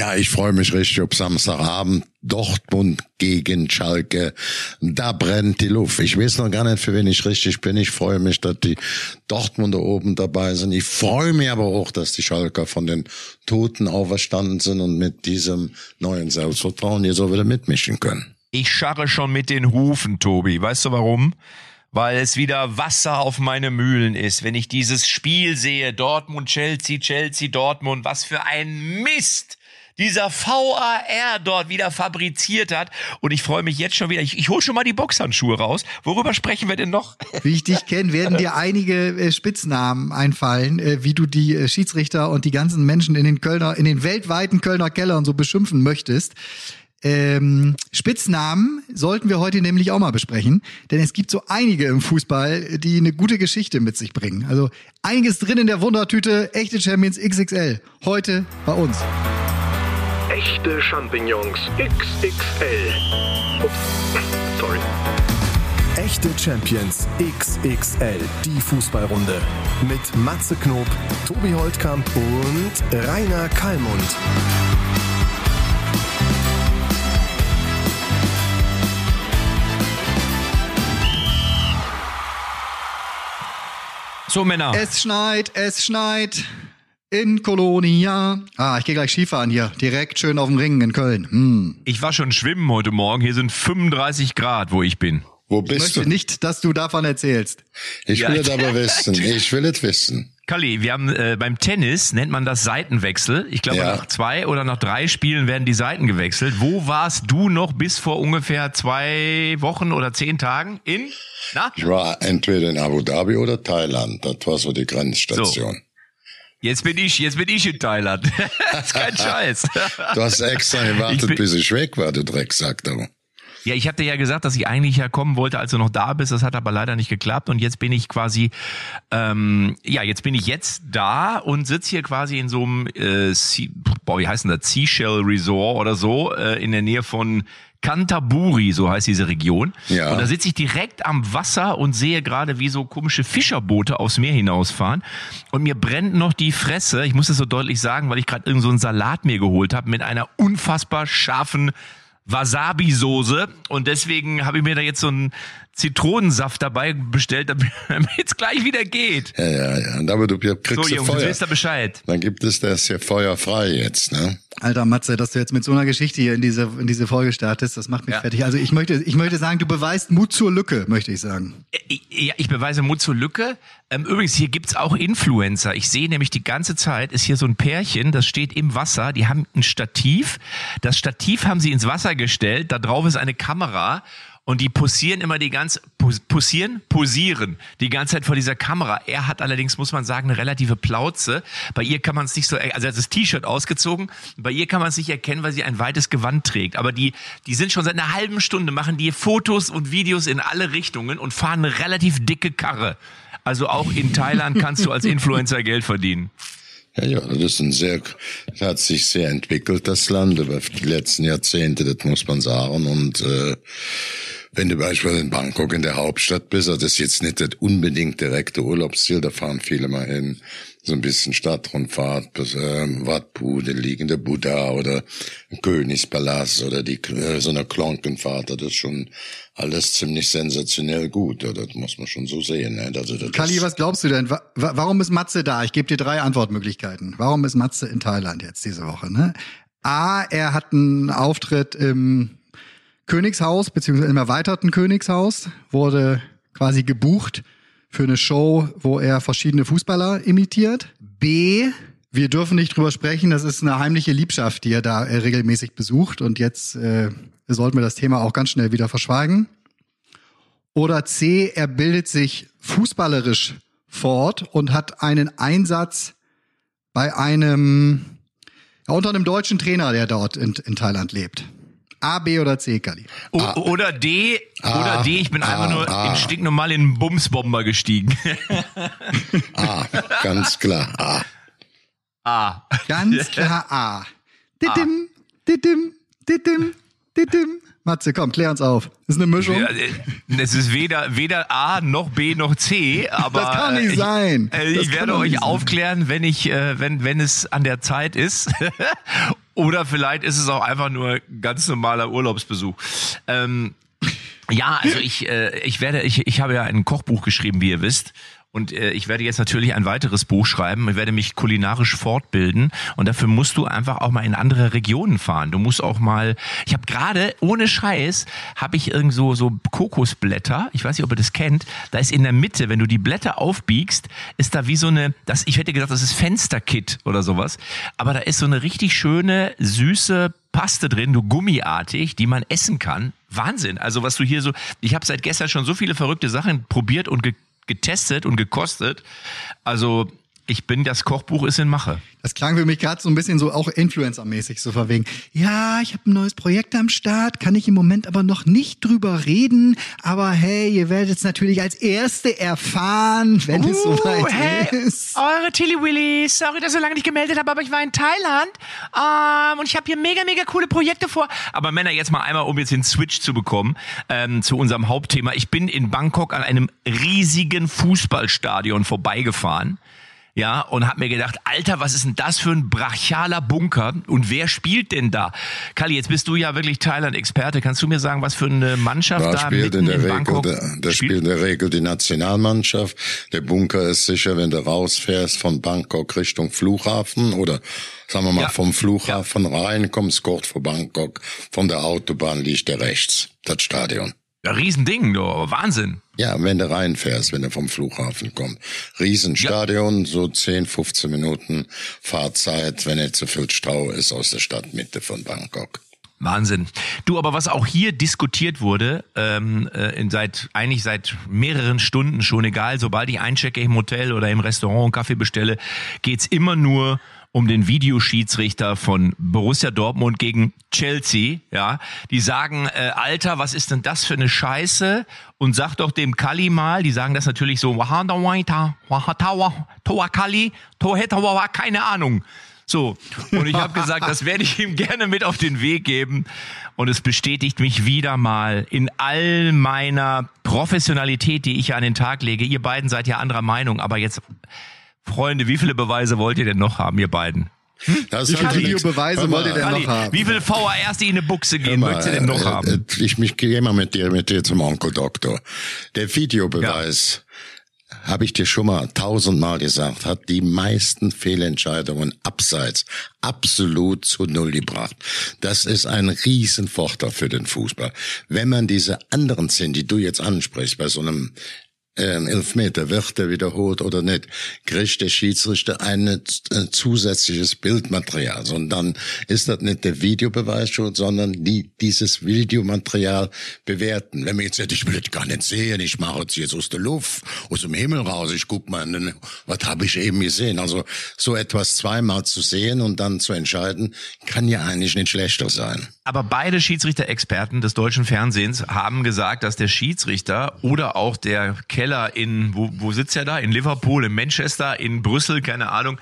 Ja, ich freue mich richtig auf Samstagabend. Dortmund gegen Schalke. Da brennt die Luft. Ich weiß noch gar nicht, für wen ich richtig bin. Ich freue mich, dass die Dortmunder oben dabei sind. Ich freue mich aber auch, dass die Schalker von den Toten auferstanden sind und mit diesem neuen Selbstvertrauen hier so wieder mitmischen können. Ich scharre schon mit den Hufen, Tobi. Weißt du warum? weil es wieder Wasser auf meine Mühlen ist, wenn ich dieses Spiel sehe, Dortmund, Chelsea, Chelsea, Dortmund, was für ein Mist dieser VAR dort wieder fabriziert hat. Und ich freue mich jetzt schon wieder. Ich, ich hole schon mal die Boxhandschuhe raus. Worüber sprechen wir denn noch? Wie ich dich kenne, werden dir einige äh, Spitznamen einfallen, äh, wie du die äh, Schiedsrichter und die ganzen Menschen in den Kölner, in den weltweiten Kölner Kellern so beschimpfen möchtest. Ähm, Spitznamen sollten wir heute nämlich auch mal besprechen, denn es gibt so einige im Fußball, die eine gute Geschichte mit sich bringen. Also einiges drin in der Wundertüte, echte Champions XXL. Heute bei uns. Echte Champignons XXL. Ups, sorry. Echte Champions XXL, die Fußballrunde. Mit Matze Knob, Tobi Holtkamp und Rainer Kallmund. So, Männer. Es schneit, es schneit in Kolonia. Ah, ich gehe gleich Skifahren hier. Direkt schön auf dem Ring in Köln. Hm. Ich war schon schwimmen heute Morgen. Hier sind 35 Grad, wo ich bin. Wo Ich bist möchte du? nicht, dass du davon erzählst. Ich will Ja. es aber wissen. Ich will es wissen. Kalli, wir haben äh, beim Tennis nennt man das Seitenwechsel. Ich glaube, Ja. nach zwei oder nach drei Spielen werden die Seiten gewechselt. Wo warst du noch bis vor ungefähr zwei Wochen oder zehn Tagen? In? Na? Ich war entweder in Abu Dhabi oder Thailand. Das war so die Grenzstation. Jetzt bin ich, jetzt bin ich in Thailand. das ist kein Scheiß. Du hast extra gewartet, bin- bis ich weg war, du Drecksack. Du. Ja, ich hatte ja gesagt, dass ich eigentlich ja kommen wollte, als du noch da bist. Das hat aber leider nicht geklappt. Und jetzt bin ich quasi, ähm, ja, jetzt bin ich jetzt da und sitze hier quasi in so einem, äh, sea, boah, wie heißt denn das? Seashell Resort oder so, äh, in der Nähe von Canterbury, so heißt diese Region. Ja. Und da sitze ich direkt am Wasser und sehe gerade, wie so komische Fischerboote aufs Meer hinausfahren. Und mir brennt noch die Fresse, ich muss es so deutlich sagen, weil ich gerade irgend so einen Salat mir geholt habe mit einer unfassbar scharfen Wasabi-Soße und deswegen habe ich mir da jetzt so einen Zitronensaft dabei bestellt, damit es gleich wieder geht. Ja, ja, ja. Und aber du kriegst So Jungs, jetzt Feuer. wisst ihr Bescheid. Dann gibt es das hier feuerfrei jetzt, ne? Alter Matze, dass du jetzt mit so einer Geschichte hier in diese, in diese Folge startest, das macht mich Ja. fertig. Also ich möchte, ich möchte sagen, du beweist Mut zur Lücke, möchte ich sagen. Ich- Ja, ich beweise Mut zur Lücke. Ähm, übrigens, hier gibt's auch Influencer. Ich sehe nämlich die ganze Zeit, ist hier so ein Pärchen, das steht im Wasser, die haben ein Stativ. Das Stativ haben sie ins Wasser gestellt, da drauf ist eine Kamera und die posieren immer die ganze, pos- posieren, posieren die ganze Zeit vor dieser Kamera. Er hat allerdings, muss man sagen, eine relative Plauze. Bei ihr kann man es nicht so, also er hat das T-Shirt ausgezogen, bei ihr kann man es nicht erkennen, weil sie ein weites Gewand trägt. Aber die, die sind schon seit einer halben Stunde, machen die Fotos und Videos in alle Richtungen und fahren eine relativ dicke Karre. Also auch in Thailand kannst du als Influencer Geld verdienen. Ja, ja, das ist ein sehr, das hat sich sehr entwickelt, das Land, über die letzten Jahrzehnte, das muss man sagen. Und äh, wenn du beispielsweise in Bangkok in der Hauptstadt bist, also das ist jetzt nicht das unbedingt direkte Urlaubsziel, da fahren viele mal hin, so ein bisschen Stadtrundfahrt, bis, ähm, Watbude, liegende Buddha oder Königspalast oder die äh, so eine Klonkenfahrt, das ist schon alles ziemlich sensationell gut, ja, das muss man schon so sehen. Ne? Also, das Kali, was glaubst du denn? Wa warum ist Matze da? Ich gebe dir drei Antwortmöglichkeiten. Warum ist Matze in Thailand jetzt diese Woche? Ne? A, er hat einen Auftritt im Königshaus, beziehungsweise im erweiterten Königshaus, wurde quasi gebucht für eine Show, wo er verschiedene Fußballer imitiert. B, wir dürfen nicht drüber sprechen, das ist eine heimliche Liebschaft, die er da äh, regelmäßig besucht und jetzt äh, sollten wir das Thema auch ganz schnell wieder verschweigen. Oder C, er bildet sich fußballerisch fort und hat einen Einsatz bei einem, ja, unter einem deutschen Trainer, der dort in, in Thailand lebt. A, B oder C, Kali. O oder D, oder D, ich bin einfach nur in stinknormal in einen Bumsbomber gestiegen. Ah, ganz klar. Ah. Ah. Ganz klar A. Didim, didim, didim, didim. Matze, komm, klär uns auf. Das ist eine Mischung. Äh, Es ist weder, weder A noch B noch C, aber Das kann nicht äh, sein. Ich, äh, ich werde euch sein. aufklären, wenn ich, äh, wenn, wenn es an der Zeit ist. Oder vielleicht ist es auch einfach nur ganz normaler Urlaubsbesuch. Ähm, ja, also ich, äh, ich werde, ich, ich habe ja ein Kochbuch geschrieben, wie ihr wisst. Und äh, ich werde jetzt natürlich ein weiteres Buch schreiben. Ich werde mich kulinarisch fortbilden. Und dafür musst du einfach auch mal in andere Regionen fahren. Du musst auch mal. Ich habe gerade, ohne Scheiß, habe ich irgend so, so Kokosblätter. Ich weiß nicht, ob ihr das kennt. Da ist in der Mitte, wenn du die Blätter aufbiegst, ist da wie so eine. Das, ich hätte gedacht, das ist Fensterkit oder sowas. Aber da ist so eine richtig schöne, süße Paste drin, du gummiartig, die man essen kann. Wahnsinn. Also was du hier so, ich habe seit gestern schon so viele verrückte Sachen probiert und ge getestet und gekostet. Also ich bin, das Kochbuch ist in Mache. Das klang für mich gerade so ein bisschen so auch Influencer-mäßig so verwegen. Ja, ich habe ein neues Projekt am Start, kann ich im Moment aber noch nicht drüber reden. Aber hey, ihr werdet es natürlich als Erste erfahren, wenn uh, es soweit hey, ist. Eure Tilly Willy, sorry, dass ich so lange nicht gemeldet habe, aber ich war in Thailand ähm, und ich habe hier mega, mega coole Projekte vor. Aber Männer, jetzt mal einmal, um jetzt den Switch zu bekommen ähm, zu unserem Hauptthema. Ich bin in Bangkok an einem riesigen Fußballstadion vorbeigefahren ja, und hab mir gedacht, Alter, was ist denn das für ein brachialer Bunker und wer spielt denn da? Kali, jetzt bist du ja wirklich Thailand-Experte. Kannst du mir sagen, was für eine Mannschaft da, da spielt in der in Regel, Bangkok da, da spielt in der Regel die Nationalmannschaft. Der Bunker ist sicher, wenn du rausfährst von Bangkok Richtung Flughafen oder sagen wir mal Ja. vom Flughafen rein, kommst kurz vor Bangkok, von der Autobahn liegt der rechts, das Stadion. Ja, Riesending, du, Wahnsinn. Ja, wenn du reinfährst, wenn du vom Flughafen kommst. Riesenstadion, so 10, 15 Minuten Fahrzeit, wenn nicht so viel Stau ist aus der Stadtmitte von Bangkok. Wahnsinn. Du, aber was auch hier diskutiert wurde, ähm, äh, seit eigentlich seit mehreren Stunden schon, egal, sobald ich einchecke im Hotel oder im Restaurant und Kaffee bestelle, geht's immer nur um den Videoschiedsrichter von Borussia Dortmund gegen Chelsea, ja, die sagen, äh, Alter, was ist denn das für eine Scheiße? Und sag doch dem Kali mal, die sagen das natürlich so, Toa Kali, Tohetawa, keine Ahnung. So, und ich habe gesagt, das werde ich ihm gerne mit auf den Weg geben. Und es bestätigt mich wieder mal in all meiner Professionalität, die ich an den Tag lege. Ihr beiden seid ja anderer Meinung, aber jetzt, Freunde, wie viele Beweise wollt ihr denn noch haben, ihr beiden? Das Wie viele Videobeweise wollt ihr denn Kali, noch haben? wie viele VHRs, die in eine Buchse gehen, mal, möchtet ihr denn noch äh, haben? äh, Ich mich gehe mal mit dir, mit dir zum Onkel Doktor. Der Videobeweis, habe ich dir schon mal tausendmal gesagt, hat die meisten Fehlentscheidungen abseits absolut zu Null gebracht. Das ist ein Riesenvorteil für den Fußball. Wenn man diese anderen Szenen, die du jetzt ansprichst, bei so einem ähm, Elfmeter, wird er wiederholt oder nicht, kriegt der Schiedsrichter ein äh, zusätzliches Bildmaterial. Sondern ist das nicht der Videobeweis schon, sondern die, dieses Videomaterial bewerten. Wenn man jetzt sagt, ich will das gar nicht sehen, ich mache es jetzt aus der Luft, aus dem Himmel raus, ich guck mal, in den- was habe ich eben gesehen. Also so etwas zweimal zu sehen und dann zu entscheiden, kann ja eigentlich nicht schlechter sein. Aber beide Schiedsrichter-Experten des deutschen Fernsehens haben gesagt, dass der Schiedsrichter oder auch der Keller in, wo, wo sitzt er da? In Liverpool, in Manchester, in Brüssel, keine Ahnung,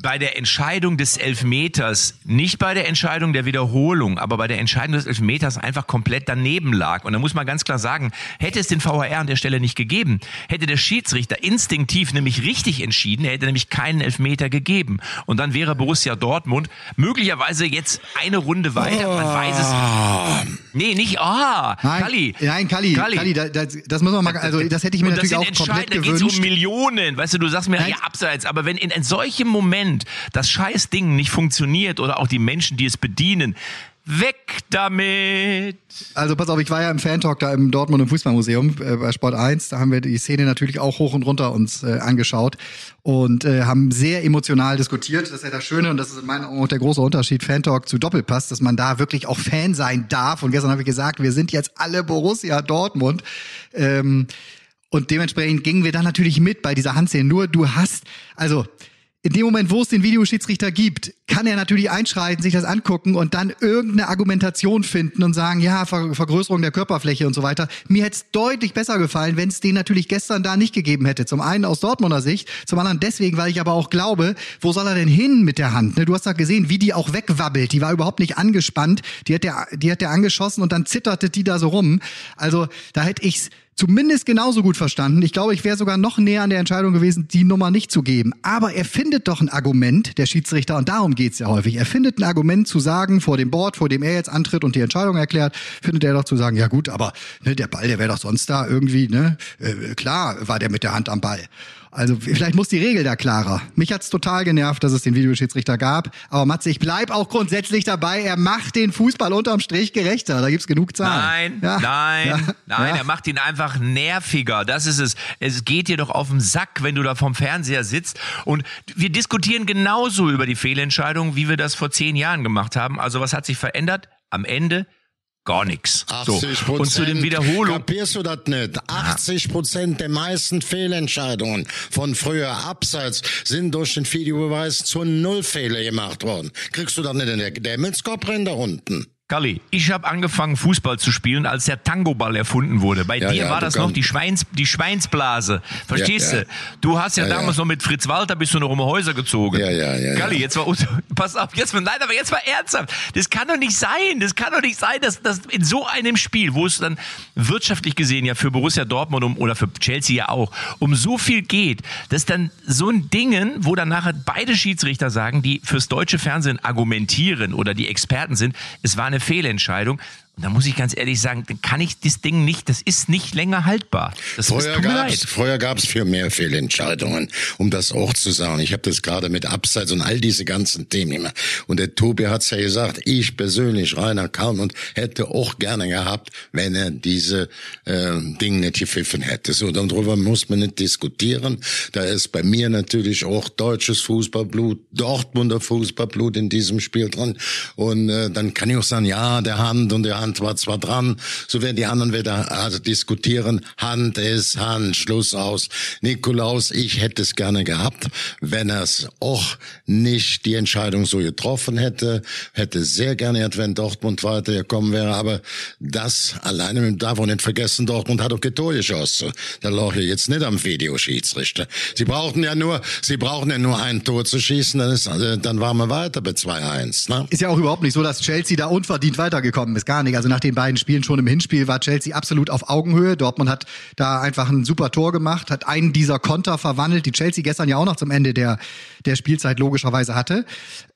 bei der Entscheidung des Elfmeters, nicht bei der Entscheidung der Wiederholung, aber bei der Entscheidung des Elfmeters einfach komplett daneben lag. Und da muss man ganz klar sagen, hätte es den VHR an der Stelle nicht gegeben, hätte der Schiedsrichter instinktiv nämlich richtig entschieden, er hätte nämlich keinen Elfmeter gegeben. Und dann wäre Borussia Dortmund möglicherweise jetzt eine Runde weiter. Man weiß es. Nee, nicht, ah, Nein, Kalli. nein, Kalli, Kalli, da, da, das muss man mal, also das hätte ich mir Und das natürlich auch komplett entscheidend, da geht's um gewünscht. Millionen. Weißt du, du sagst mir, Nein. ja, abseits. Aber wenn in, in solchem Moment das scheiß Ding nicht funktioniert oder auch die Menschen, die es bedienen, weg damit. Also pass auf, ich war ja im Fantalk da im Dortmund im Fußballmuseum äh, bei Sport 1. Da haben wir die Szene natürlich auch hoch und runter uns äh, angeschaut und äh, haben sehr emotional diskutiert. Das ist ja das Schöne und das ist in meinen Augen auch der große Unterschied Fantalk zu Doppelpass, dass man da wirklich auch Fan sein darf. Und gestern habe ich gesagt, wir sind jetzt alle Borussia Dortmund. Ähm, und dementsprechend gingen wir da natürlich mit bei dieser Handszene. Nur du hast, also in dem Moment, wo es den Videoschiedsrichter gibt, kann er natürlich einschreiten, sich das angucken und dann irgendeine Argumentation finden und sagen, ja, Ver Vergrößerung der Körperfläche und so weiter. Mir hätte es deutlich besser gefallen, wenn es den natürlich gestern da nicht gegeben hätte. Zum einen aus Dortmunder Sicht, zum anderen deswegen, weil ich aber auch glaube, wo soll er denn hin mit der Hand? Ne, Du hast da gesehen, wie die auch wegwabbelt. Die war überhaupt nicht angespannt. Die hat der, die hat der angeschossen und dann zitterte die da so rum. Also da hätte ich's zumindest genauso gut verstanden. Ich glaube, ich wäre sogar noch näher an der Entscheidung gewesen, die Nummer nicht zu geben. Aber er findet doch ein Argument, der Schiedsrichter, und darum geht's ja häufig. Er findet ein Argument zu sagen, vor dem Board, vor dem er jetzt antritt und die Entscheidung erklärt, findet er doch zu sagen, ja gut, aber ne, der Ball, der wäre doch sonst da irgendwie, ne? Äh, klar war der mit der Hand am Ball. Also vielleicht muss die Regel da klarer. Mich hat's total genervt, dass es den Videoschiedsrichter gab. Aber Matze, ich bleib auch grundsätzlich dabei. Er macht den Fußball unterm Strich gerechter. Da gibt's genug Nein, Zahlen. Ja. nein, Ja. nein, Ja. er macht ihn einfach nerviger. Das ist es. Es geht dir doch auf den Sack, wenn du da vom Fernseher sitzt. Und wir diskutieren genauso über die Fehlentscheidung, wie wir das vor zehn Jahren gemacht haben. Also was hat sich verändert? Am Ende gar nichts. So. 80 Und zu den Wiederholungen. Kapierst du das nicht? 80 Prozent der meisten Fehlentscheidungen von früher abseits sind durch den Videobeweis zu Nullfehler gemacht worden. Kriegst du das nicht in der Dämmelskorb rein da unten? Kalli, ich habe angefangen Fußball zu spielen, als der Tangoball erfunden wurde. Bei Ja, dir ja, war das noch die, Schweins, die Schweinsblase. Verstehst Ja, du? Du hast ja, damals noch mit Fritz Walter bist du noch um Häuser gezogen. Ja, ja, ja, Kalli, ja. jetzt war pass auf, jetzt nein, aber jetzt mal ernsthaft. Das kann doch nicht sein. Das kann doch nicht sein, dass, dass in so einem Spiel, wo es dann wirtschaftlich gesehen ja für Borussia Dortmund um, oder für Chelsea ja auch um so viel geht, dass dann so ein Dingen, wo dann nachher beide Schiedsrichter sagen, die fürs deutsche Fernsehen argumentieren oder die Experten sind, es war eine Fehlentscheidung. Und da muss ich ganz ehrlich sagen, dann kann ich das Ding nicht, das ist nicht länger haltbar. Das mir gab's, leid. vorher gab's viel mehr Fehlentscheidungen, um das auch zu sagen. Ich habe das gerade mit Abseits und all diese ganzen Themen immer. Und der Tobi hat's ja gesagt, ich persönlich, Rainer Kalm, und hätte auch gerne gehabt, wenn er diese äh, Dinge nicht gepfiffen hätte. So, darüber muss man nicht diskutieren. Da ist bei mir natürlich auch deutsches Fußballblut, Dortmunder Fußballblut in diesem Spiel drin. Und äh, dann kann ich auch sagen, ja, der Hand und der Hand war zwar dran, so werden die anderen wieder also diskutieren. Hand ist Hand, Schluss aus. Nikolaus, ich hätte es gerne gehabt, wenn er es auch nicht die Entscheidung so getroffen hätte. Hätte sehr gerne gehabt, wenn Dortmund weitergekommen wäre. Aber das alleine darf man nicht vergessen, Dortmund hat auch Tor geschossen. Da lag ich jetzt nicht am Videoschiedsrichter. Sie brauchten ja nur, sie brauchen ja nur ein Tor zu schießen, dann, ist, äh, dann waren wir weiter bei 2-1. Ne? Ist ja auch überhaupt nicht so, dass Chelsea da unverdient weitergekommen ist. Gar nicht. Also nach den beiden Spielen schon im Hinspiel war Chelsea absolut auf Augenhöhe. Dortmund hat da einfach ein super Tor gemacht, hat einen dieser Konter verwandelt, die Chelsea gestern ja auch noch zum Ende der, der Spielzeit logischerweise hatte.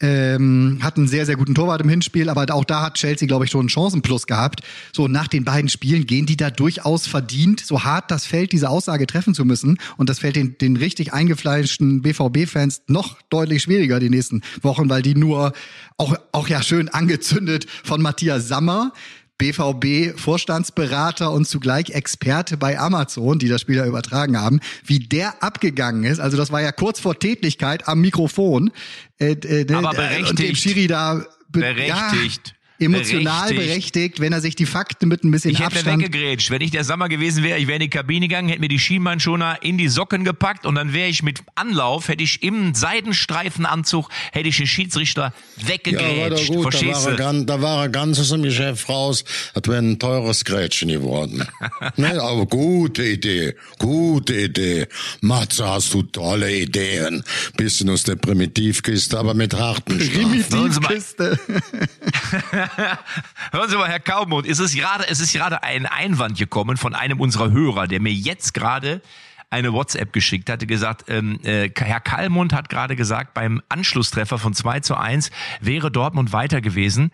Ähm, hat einen sehr, sehr guten Torwart im Hinspiel, aber auch da hat Chelsea, glaube ich, schon einen Chancenplus gehabt. So, nach den beiden Spielen gehen die da durchaus verdient, so hart das fällt, diese Aussage treffen zu müssen. Und das fällt den, den richtig eingefleischten BVB-Fans noch deutlich schwieriger die nächsten Wochen, weil die nur auch, auch ja schön angezündet von Matthias Sammer, BVB-Vorstandsberater und zugleich Experte bei Amazon, die das Spiel ja übertragen haben, wie der abgegangen ist. Also das war ja kurz vor Tätigkeit am Mikrofon. Äh, äh, ne, Aber Und dem berechtigt. Schiri da be- Berechtigt. Ja, emotional Berechtigt. berechtigt. wenn er sich die Fakten mit ein bisschen Ich hätte mir Abstand weggegrätscht. Wenn ich der Sommer gewesen wäre, ich wäre in die Kabine gegangen, hätte mir die Schienbeinschoner in die Socken gepackt und dann wäre ich mit Anlauf, hätte ich im Seidenstreifenanzug, hätte ich den Schiedsrichter Ja, weggegrätscht. war doch gut, da war, er ganz, da war er ganz aus dem Geschäft raus, das wäre ein teures Grätschen geworden. ne, aber gute Idee, gute Idee. Matze, hast du tolle Ideen. Bisschen aus der Primitivkiste, aber mit harten Strafen. Primitivkiste. Hören Sie mal, Herr Kaumund, es ist gerade, es ist gerade ein Einwand gekommen von einem unserer Hörer, der mir jetzt gerade eine WhatsApp geschickt hatte, gesagt, ähm, äh, Herr Kalmund hat gerade gesagt, beim Anschlusstreffer von 2 zu 1 wäre Dortmund weiter gewesen.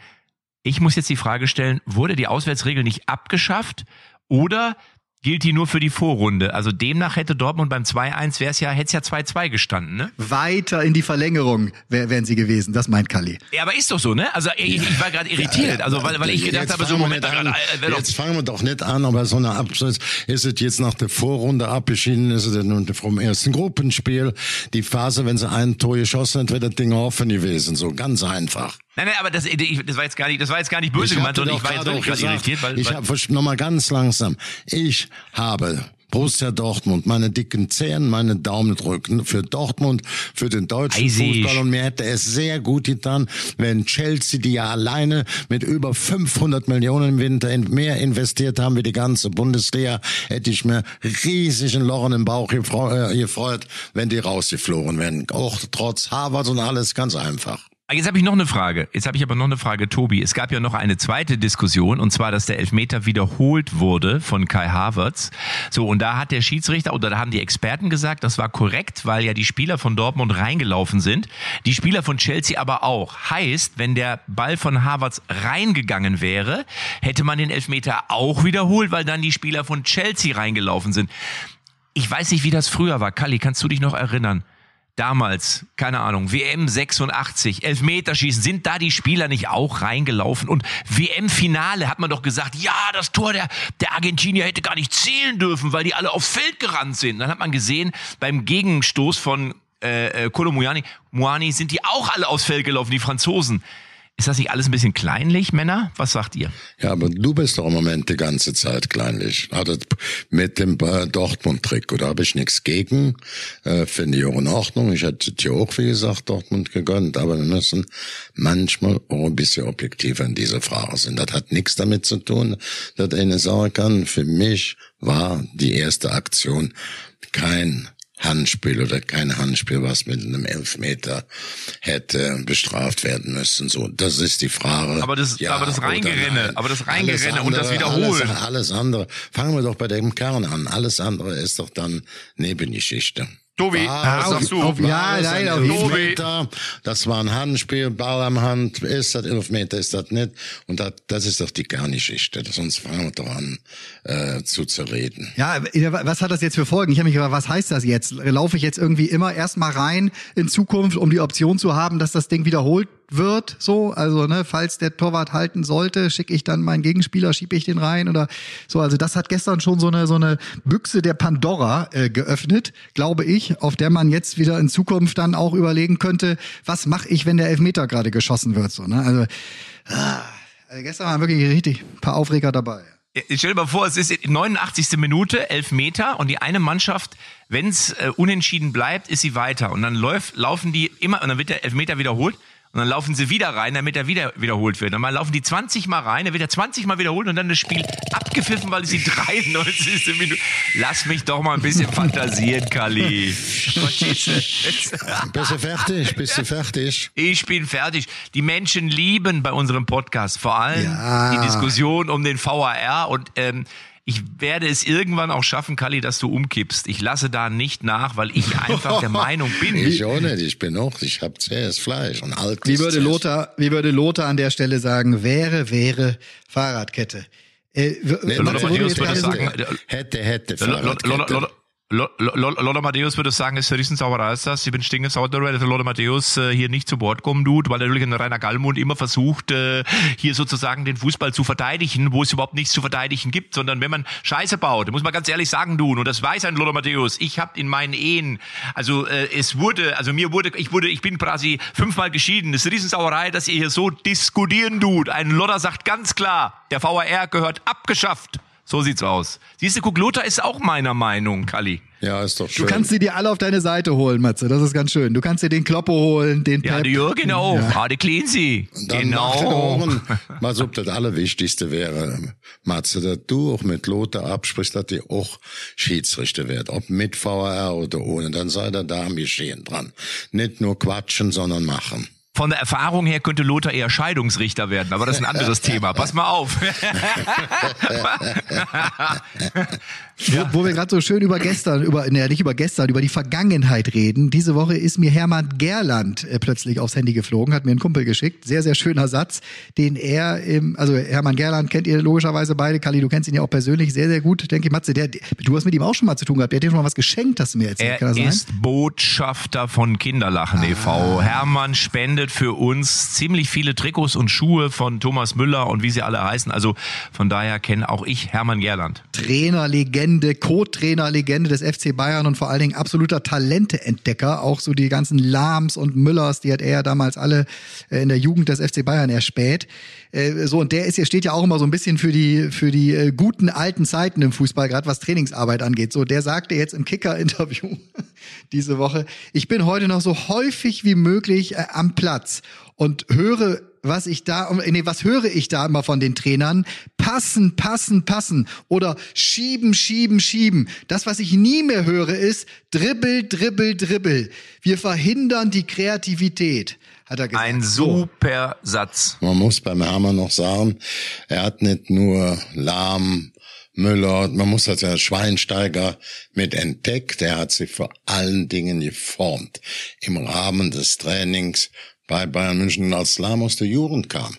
Ich muss jetzt die Frage stellen, wurde die Auswärtsregel nicht abgeschafft oder gilt die nur für die Vorrunde? Also demnach hätte Dortmund beim 2-1 wäre es ja, hätte es ja 2-2 gestanden, ne? Weiter in die Verlängerung wär, wären sie gewesen, das meint Kalli. Ja, aber ist doch so, ne? Also ich, ich war gerade irritiert, also weil, weil ich gedacht Jetzt habe, so Moment, an. äh, wär doch- jetzt fangen wir doch nicht an, aber so eine Abschluss ist es jetzt nach der Vorrunde abgeschieden, ist es denn vom ersten Gruppenspiel. Die Phase, wenn sie ein Tor geschossen hat, wäre das Ding offen gewesen. So ganz einfach. Nein, nein, aber das, ich, das war jetzt gar nicht, das war jetzt gar nicht böse gemeint, hatte sondern ich war jetzt wirklich gesagt, irritiert, weil, ich habe noch mal ganz langsam. Ich habe Borussia Dortmund, meine dicken Zehen, meine Daumen drücken für Dortmund, für den deutschen Eisig. Fußball und mir hätte es sehr gut getan, wenn Chelsea, die ja alleine mit über 500 Millionen im Winter in, mehr investiert haben wie die ganze Bundesliga, hätte ich mir riesig ein Loch in den Bauch äh, gefreut wenn die rausgeflogen wären. Auch trotz Harvard und alles ganz einfach. Ah, Jetzt habe ich noch eine Frage. Jetzt habe ich aber noch eine Frage, Tobi. Es gab ja noch eine zweite Diskussion und zwar, dass der Elfmeter wiederholt wurde von Kai Havertz. So und da hat der Schiedsrichter oder da haben die Experten gesagt, das war korrekt, weil ja die Spieler von Dortmund reingelaufen sind, die Spieler von Chelsea aber auch. Heißt, wenn der Ball von Havertz reingegangen wäre, hätte man den Elfmeter auch wiederholt, weil dann die Spieler von Chelsea reingelaufen sind. Ich weiß nicht, wie das früher war. Kalli, kannst du dich noch erinnern? Damals, keine Ahnung, WM 86, Elfmeterschießen, sind da die Spieler nicht auch reingelaufen? Und WM-Finale hat man doch gesagt, ja, das Tor der, der Argentinier hätte gar nicht zählen dürfen, weil die alle aufs Feld gerannt sind. Dann hat man gesehen, beim Gegenstoß von äh, äh, Kolo Muani, Muani sind die auch alle aufs Feld gelaufen, die Franzosen. Ist das nicht alles ein bisschen kleinlich, Männer? Was sagt ihr? Ja, aber du bist doch im Moment die ganze Zeit kleinlich. Also mit dem äh, Dortmund-Trick, oder habe ich nichts gegen? Äh, Finde ich auch in Ordnung. Ich hätte dir auch, wie gesagt, Dortmund gegönnt, aber wir müssen manchmal auch ein bisschen objektiver in dieser Frage sind. Das hat nichts damit zu tun, dass eine sagen kann, für mich war die erste Aktion kein Handspiel oder kein Handspiel, was mit einem Elfmeter hätte bestraft werden müssen. So, das ist die Frage. Aber das, Ja aber das Reingerenne, aber das Reingerenne und das andere- Wiederholen. Alles, alles andere. Fangen wir doch bei dem Kern an. Alles andere ist doch dann Nebengeschichte. Tobi, War- was sagst du? auf- ja, nein, ein auf. Elfmeter? Das war ein Handspiel, Ball am Hand. Ist das Elfmeter, ist das nicht? Und das, das ist doch die Kerngeschichte. Sonst fangen wir doch an, äh, zu zerreden. Ja, was hat das jetzt für Folgen? Ich habe mich gefragt, was heißt das jetzt? Laufe ich jetzt irgendwie immer erstmal rein in Zukunft, um die Option zu haben, dass das Ding wiederholt wird? So, also ne, falls der Torwart halten sollte, schicke ich dann meinen Gegenspieler, schiebe ich den rein oder so. Also das hat gestern schon so eine so eine Büchse der Pandora äh, geöffnet, glaube ich, auf der man jetzt wieder in Zukunft dann auch überlegen könnte, was mache ich, wenn der Elfmeter gerade geschossen wird? So, ne? Also, ah, also gestern waren wirklich richtig ein paar Aufreger dabei. Ich stell dir mal vor, es ist die 89. Minute, elf Meter und die eine Mannschaft, wenn es äh, unentschieden bleibt, ist sie weiter. Und dann läuft, laufen die immer, und dann wird der Elfmeter wiederholt und dann laufen sie wieder rein, damit er wieder wiederholt wird. Und dann laufen die 20 Mal rein, dann wird er 20 Mal wiederholt und dann das Spiel abgepfiffen, weil es die 93. Minute. Lass mich doch mal ein bisschen fantasieren, Kali. Bist du fertig? Bist du fertig? Ich bin fertig. Die Menschen lieben bei unserem Podcast vor allem Ja. die Diskussion um den VAR und ähm, ich werde es irgendwann auch schaffen, Kali, dass du umkippst. Ich lasse da nicht nach, weil ich einfach der Meinung bin. Ich auch nicht. Ich bin auch, ich hab zähes Fleisch und altes. Wie würde Lothar, wie würde Lothar an der Stelle sagen, wäre, wäre Fahrradkette. Äh, Nee, Matze, Lothar Matthäus würde gerade so- sagen, hätte, hätte, Fahrradkette. Lola- Lo- Lo- Lo- Lola Matthäus würde sagen, es ist eine Riesensauerei das. Ich bin stinkesauer darüber, dass Lola Matthäus äh, hier nicht zu Wort kommen tut, weil natürlich ein Rainer Gallmund immer versucht, äh, hier sozusagen den Fußball zu verteidigen, wo es überhaupt nichts zu verteidigen gibt, sondern wenn man Scheiße baut, muss man ganz ehrlich sagen, tun. Und das weiß ein Lola Matthäus. Ich habe in meinen Ehen, also äh, es wurde, also mir wurde, ich wurde, ich bin quasi fünfmal geschieden. Es ist eine Riesensauerei, dass ihr hier so diskutieren tut. Ein Lotter sagt ganz klar, der VAR gehört abgeschafft. So sieht's aus. Siehst du, guck, Lothar ist auch meiner Meinung, Kalli. Ja, ist doch Du schön. kannst sie dir alle auf deine Seite holen, Matze. Das ist ganz schön. Du kannst dir den Kloppe holen, den Ja, Pep. die Jürgen auch. Ja. Ah, die Cleansy. Genau. Ohren, was ob das Allerwichtigste wäre, Matze, dass du auch mit Lothar absprichst, dass die auch Schiedsrichter wird, ob mit VR oder ohne, dann sei da da am Geschehen dran. Nicht nur quatschen, sondern machen. Von der Erfahrung her könnte Lothar eher Scheidungsrichter werden, aber das ist ein anderes Thema. Pass mal auf. Wo, wo wir gerade so schön über gestern, über, ne, nicht über gestern, über die Vergangenheit reden. Diese Woche ist mir Hermann Gerland äh, plötzlich aufs Handy geflogen, hat mir einen Kumpel geschickt. Sehr, sehr schöner Satz, den er im, also Hermann Gerland kennt ihr logischerweise beide. Kali, du kennst ihn ja auch persönlich sehr, sehr gut, denke ich. Matze, der, du hast mit ihm auch schon mal zu tun gehabt. Der hat dir schon mal was geschenkt, hast du mir erzählt. Kann Er ist Botschafter von Kinderlachen e.V. Hermann spendet für uns ziemlich viele Trikots und Schuhe von Thomas Müller und wie sie alle heißen. Also von daher kenne auch ich Hermann Gerland. Trainerlegende, Co-Trainerlegende des FC Bayern und vor allen Dingen absoluter Talenteentdecker. Auch so die ganzen Lahms und Müllers, die hat er ja damals alle äh, in der Jugend des FC Bayern erspäht. Äh, So, und der ist, der steht ja auch immer so ein bisschen für die, für die äh, guten alten Zeiten im Fußball, gerade was Trainingsarbeit angeht. So, der sagte jetzt im Kicker-Interview diese Woche, ich bin heute noch so häufig wie möglich am Platz und höre was ich da, nee, was höre ich da immer von den Trainern? Passen, passen, passen oder schieben, schieben, schieben. Das, was ich nie mehr höre, ist dribbel, dribbel, dribbel. Wir verhindern die Kreativität, hat er gesagt. Ein super Satz. Man muss beim Hammer noch sagen, er hat nicht nur Lahm, Müller, man muss das ja Schweinsteiger mit entdeckt. Er hat sich vor allen Dingen geformt im Rahmen des Trainings bei Bayern München, als Lahm aus der Jugend kam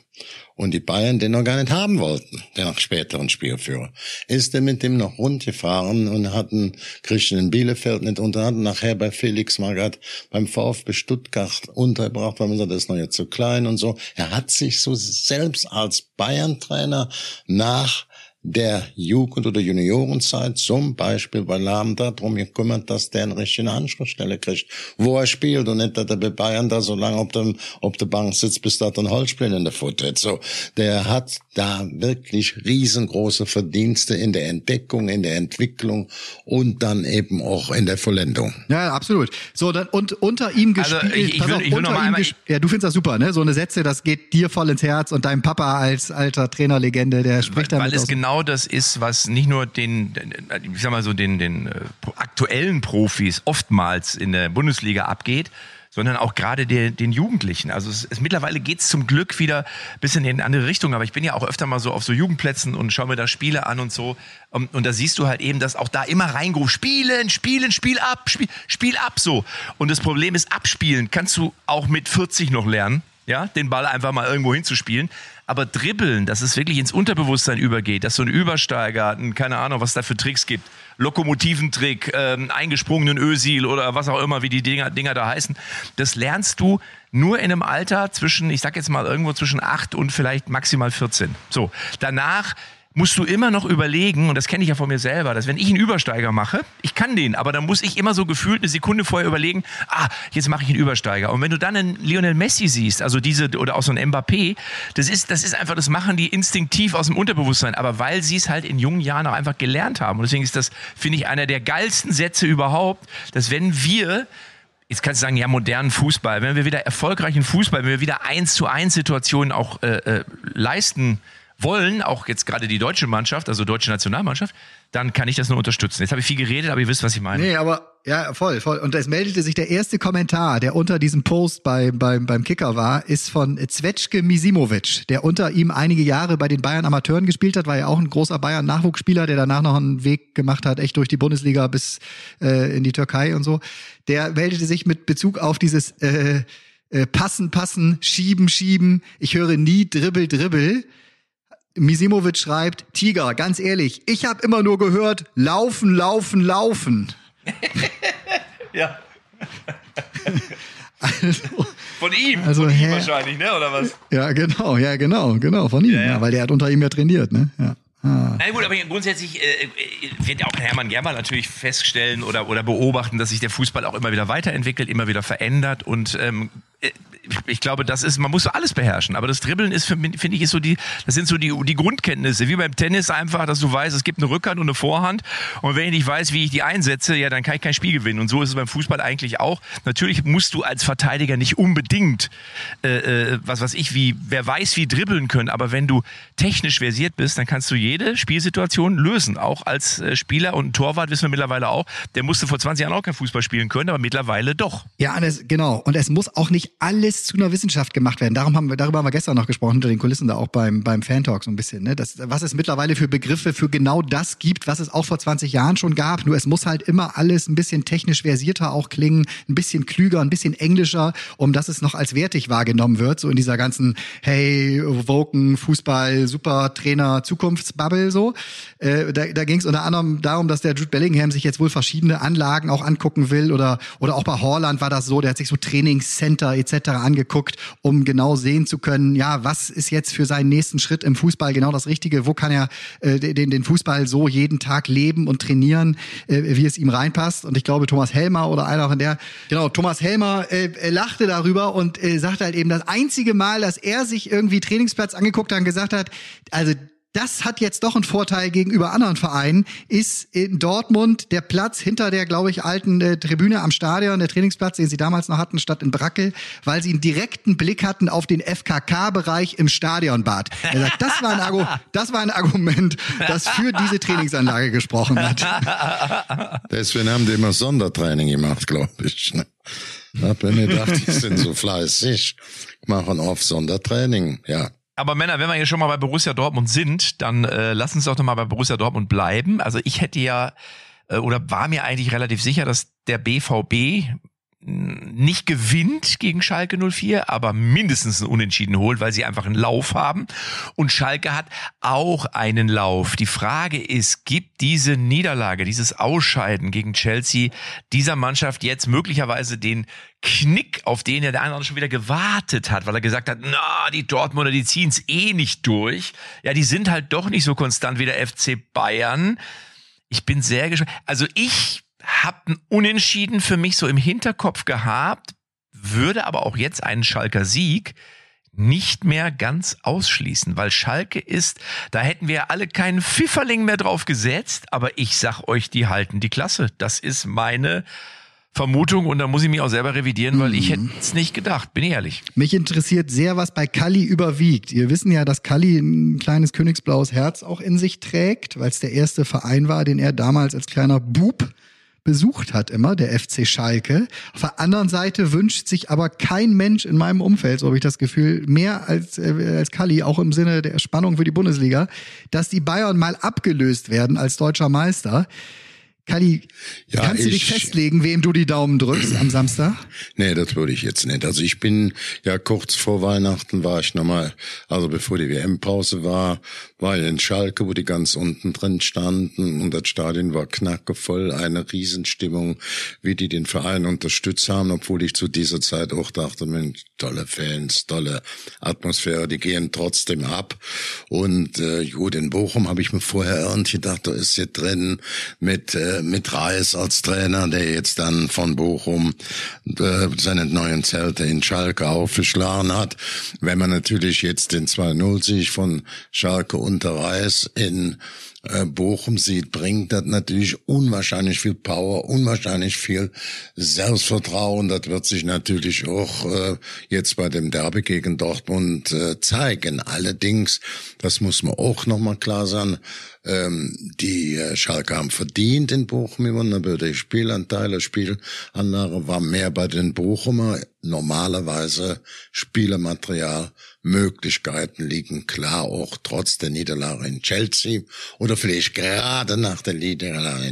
und die Bayern den noch gar nicht haben wollten, der nach späteren Spielführer, ist er mit dem noch rund gefahren und hatten Christian in Bielefeld nicht unter, hatten nachher bei Felix Magath beim VfB Stuttgart untergebracht, weil man sagt, das ist noch jetzt zu klein und so. Er hat sich so selbst als Bayern-Trainer nach der Jugend- oder Juniorenzeit zum Beispiel bei Lahm darum gekümmert, dass der eine richtige Anschlussstelle kriegt, wo er spielt und nicht, dass er bei Bayern da so lange auf dem, auf der Bank sitzt, bis da ein Holzspiel in der Futter hat. So, der hat da wirklich riesengroße Verdienste in der Entdeckung, in der Entwicklung und dann eben auch in der Vollendung. Ja, absolut. So, dann, und unter ihm Also, gespielt. ich- ich pass will- auf, ich will unter noch mal ihm einmal- Ja, du findest das super, ne? So eine Sätze, das geht dir voll ins Herz und deinem Papa als alter Trainerlegende, der spricht weil, damit weil es aus. Genau das ist, was nicht nur den, ich sag mal so, den, den äh, aktuellen Profis oftmals in der Bundesliga abgeht, sondern auch gerade der, den Jugendlichen. Also es, es mittlerweile geht's zum Glück wieder ein bisschen in eine andere Richtung, aber ich bin ja auch öfter mal so auf so Jugendplätzen und schaue mir da Spiele an und so. Und, und da siehst du halt eben, dass auch da immer reingerufen, spielen, spielen, spiel ab, spiel, spiel ab so. Und das Problem ist, abspielen kannst du auch mit 40 noch lernen, ja, den Ball einfach mal irgendwo hinzuspielen. Aber dribbeln, dass es wirklich ins Unterbewusstsein übergeht, dass so ein Übersteiger, ein, keine Ahnung, was da für Tricks gibt, Lokomotiventrick, ähm, eingesprungenen Ösil oder was auch immer, wie die Dinger, Dinger da heißen, das lernst du nur in einem Alter zwischen, ich sag jetzt mal irgendwo zwischen 8 und vielleicht maximal 14. So, danach musst du immer noch überlegen, und das kenne ich ja von mir selber, dass wenn ich einen Übersteiger mache, ich kann den, aber dann muss ich immer so gefühlt eine Sekunde vorher überlegen, ah, jetzt mache ich einen Übersteiger. Und wenn du dann einen Lionel Messi siehst, also diese, oder auch so einen Mbappé, das ist, das ist einfach, das machen die instinktiv aus dem Unterbewusstsein, aber weil sie es halt in jungen Jahren auch einfach gelernt haben. Und deswegen ist das, finde ich, einer der geilsten Sätze überhaupt, dass wenn wir Jetzt kannst du sagen, ja, modernen Fußball, wenn wir wieder erfolgreichen Fußball, wenn wir wieder eins zu eins Situationen auch äh, äh, leisten wollen, auch jetzt gerade die deutsche Mannschaft, also deutsche Nationalmannschaft, dann kann ich das nur unterstützen. Jetzt habe ich viel geredet, aber ihr wisst, was ich meine. Nee, aber ja, voll, voll. Und es meldete sich der erste Kommentar, der unter diesem Post bei, beim, beim Kicker war, ist von Zvetschke Misimovic, der unter ihm einige Jahre bei den Bayern Amateuren gespielt hat, war ja auch ein großer Bayern Nachwuchsspieler, der danach noch einen Weg gemacht hat, echt durch die Bundesliga bis äh, in die Türkei und so. Der meldete sich mit Bezug auf dieses äh, äh, Passen, Passen, Schieben, Schieben. Ich höre nie Dribbel, Dribbel. Misimovic schreibt, Tiger, ganz ehrlich, ich habe immer nur gehört, laufen, laufen, laufen. Ja. Also, Von ihm, Also, von ihm wahrscheinlich, ne? Oder was? ja, genau, ja, genau, genau, von ihm, ja, ja. weil der hat unter ihm ja trainiert, ne? Ja. Ah. Na gut, aber grundsätzlich äh, äh, wird ja auch Hermann Gerber natürlich feststellen oder, oder beobachten, dass sich der Fußball auch immer wieder weiterentwickelt, immer wieder verändert und ähm, äh, ich glaube, das ist, man muss alles beherrschen. Aber das Dribbeln ist, finde ich, ist so die, das sind so die, die Grundkenntnisse. Wie beim Tennis einfach, dass du weißt, es gibt eine Rückhand und eine Vorhand. Und wenn ich nicht weiß, wie ich die einsetze, ja, dann kann ich kein Spiel gewinnen. Und so ist es beim Fußball eigentlich auch. Natürlich musst du als Verteidiger nicht unbedingt, äh, äh, was weiß ich, wie, wer weiß, wie dribbeln können. Aber wenn du technisch versiert bist, dann kannst du jede Spielsituation lösen. Auch als äh, Spieler und Torwart wissen wir mittlerweile auch, der musste vor 20 Jahren auch kein Fußball spielen können, aber mittlerweile doch. Ja, es, genau. Und es muss auch nicht alles zu einer Wissenschaft gemacht werden. Darum haben wir, darüber haben wir gestern noch gesprochen, hinter den Kulissen da auch beim, beim Fan-Talk so ein bisschen, ne? Das, was es mittlerweile für Begriffe für genau das gibt, was es auch vor 20 Jahren schon gab. Nur es muss halt immer alles ein bisschen technisch versierter auch klingen, ein bisschen klüger, ein bisschen englischer, um dass es noch als wertig wahrgenommen wird, so in dieser ganzen, hey, Woken, Fußball, super Trainer, Zukunftsbubble, so. Äh, da da ging es unter anderem darum, dass der Jude Bellingham sich jetzt wohl verschiedene Anlagen auch angucken will oder, oder auch bei Horland war das so, der hat sich so Trainingscenter etc. angeguckt, um genau sehen zu können, ja, was ist jetzt für seinen nächsten Schritt im Fußball genau das Richtige, wo kann er äh, den, den Fußball so jeden Tag leben und trainieren, äh, wie es ihm reinpasst. Und ich glaube, Thomas Helmer oder einer von der, genau, Thomas Helmer äh, äh, lachte darüber und äh, sagte halt eben, das einzige Mal, dass er sich irgendwie Trainingsplatz angeguckt hat und gesagt hat, also das hat jetzt doch einen Vorteil gegenüber anderen Vereinen, ist in Dortmund der Platz hinter der, glaube ich, alten äh, Tribüne am Stadion, der Trainingsplatz, den sie damals noch hatten, statt in Brackel, weil sie einen direkten Blick hatten auf den FKK-Bereich im Stadionbad. Er sagt, das war, ein das war ein Argument, das für diese Trainingsanlage gesprochen hat. Deswegen haben die immer Sondertraining gemacht, glaube ich. Ne? Hab mir gedacht, die sind so fleißig, machen oft Sondertraining, ja. Aber Männer, wenn wir hier schon mal bei Borussia Dortmund sind, dann äh, lass uns doch noch mal bei Borussia Dortmund bleiben. Also ich hätte ja äh, oder war mir eigentlich relativ sicher, dass der BVB nicht gewinnt gegen Schalke 04, aber mindestens einen Unentschieden holt, weil sie einfach einen Lauf haben. Und Schalke hat auch einen Lauf. Die Frage ist, gibt diese Niederlage, dieses Ausscheiden gegen Chelsea dieser Mannschaft jetzt möglicherweise den Knick, auf den er der andere schon wieder gewartet hat, weil er gesagt hat, na, die Dortmunder, die ziehen's eh nicht durch. Ja, die sind halt doch nicht so konstant wie der FC Bayern. Ich bin sehr gespannt. Also ich habe ein Unentschieden für mich so im Hinterkopf gehabt, würde aber auch jetzt einen Schalker Sieg nicht mehr ganz ausschließen, weil Schalke ist, da hätten wir alle keinen Pfifferling mehr drauf gesetzt, aber ich sag euch, die halten die Klasse. Das ist meine Vermutung und da muss ich mich auch selber revidieren, weil ich hätte es nicht gedacht, bin ich ehrlich. Mich interessiert sehr, was bei Kalli überwiegt. Wir wissen ja, dass Kalli ein kleines königsblaues Herz auch in sich trägt, weil es der erste Verein war, den er damals als kleiner Bub besucht hat immer, der FC Schalke. Auf der anderen Seite wünscht sich aber kein Mensch in meinem Umfeld, so habe ich das Gefühl, mehr als, äh, als Kalli, auch im Sinne der Spannung für die Bundesliga, dass die Bayern mal abgelöst werden als deutscher Meister. Kali, ja, kannst du dich festlegen, wem du die Daumen drückst am Samstag? Nee, das würde ich jetzt nicht. Also ich bin ja kurz vor Weihnachten war ich nochmal, also bevor die WM-Pause war, ich in Schalke, wo die ganz unten drin standen und das Stadion war knackevoll, eine Riesenstimmung, wie die den Verein unterstützt haben, obwohl ich zu dieser Zeit auch dachte, Mensch, tolle Fans, tolle Atmosphäre, die gehen trotzdem ab. Und äh, gut, in Bochum habe ich mir vorher irgendwie gedacht, da ist hier drin mit äh, mit Reis als Trainer, der jetzt dann von Bochum äh, seine neuen Zelte in Schalke aufgeschlagen hat. Wenn man natürlich jetzt den 2-0 Sieg von Schalke unter Reis in äh, Bochum sieht, bringt das natürlich unwahrscheinlich viel Power, unwahrscheinlich viel Selbstvertrauen. Das wird sich natürlich auch äh, jetzt bei dem Derby gegen Dortmund äh, zeigen. Allerdings, das muss man auch nochmal klar sagen, ähm, die äh, Schalke haben verdient in Bochum gewonnen, aber der Spielanteil, Spielanlage war mehr bei den Bochumer. Normalerweise Spielermaterial Möglichkeiten liegen klar auch trotz der Niederlage in Chelsea oder vielleicht gerade nach der Niederlage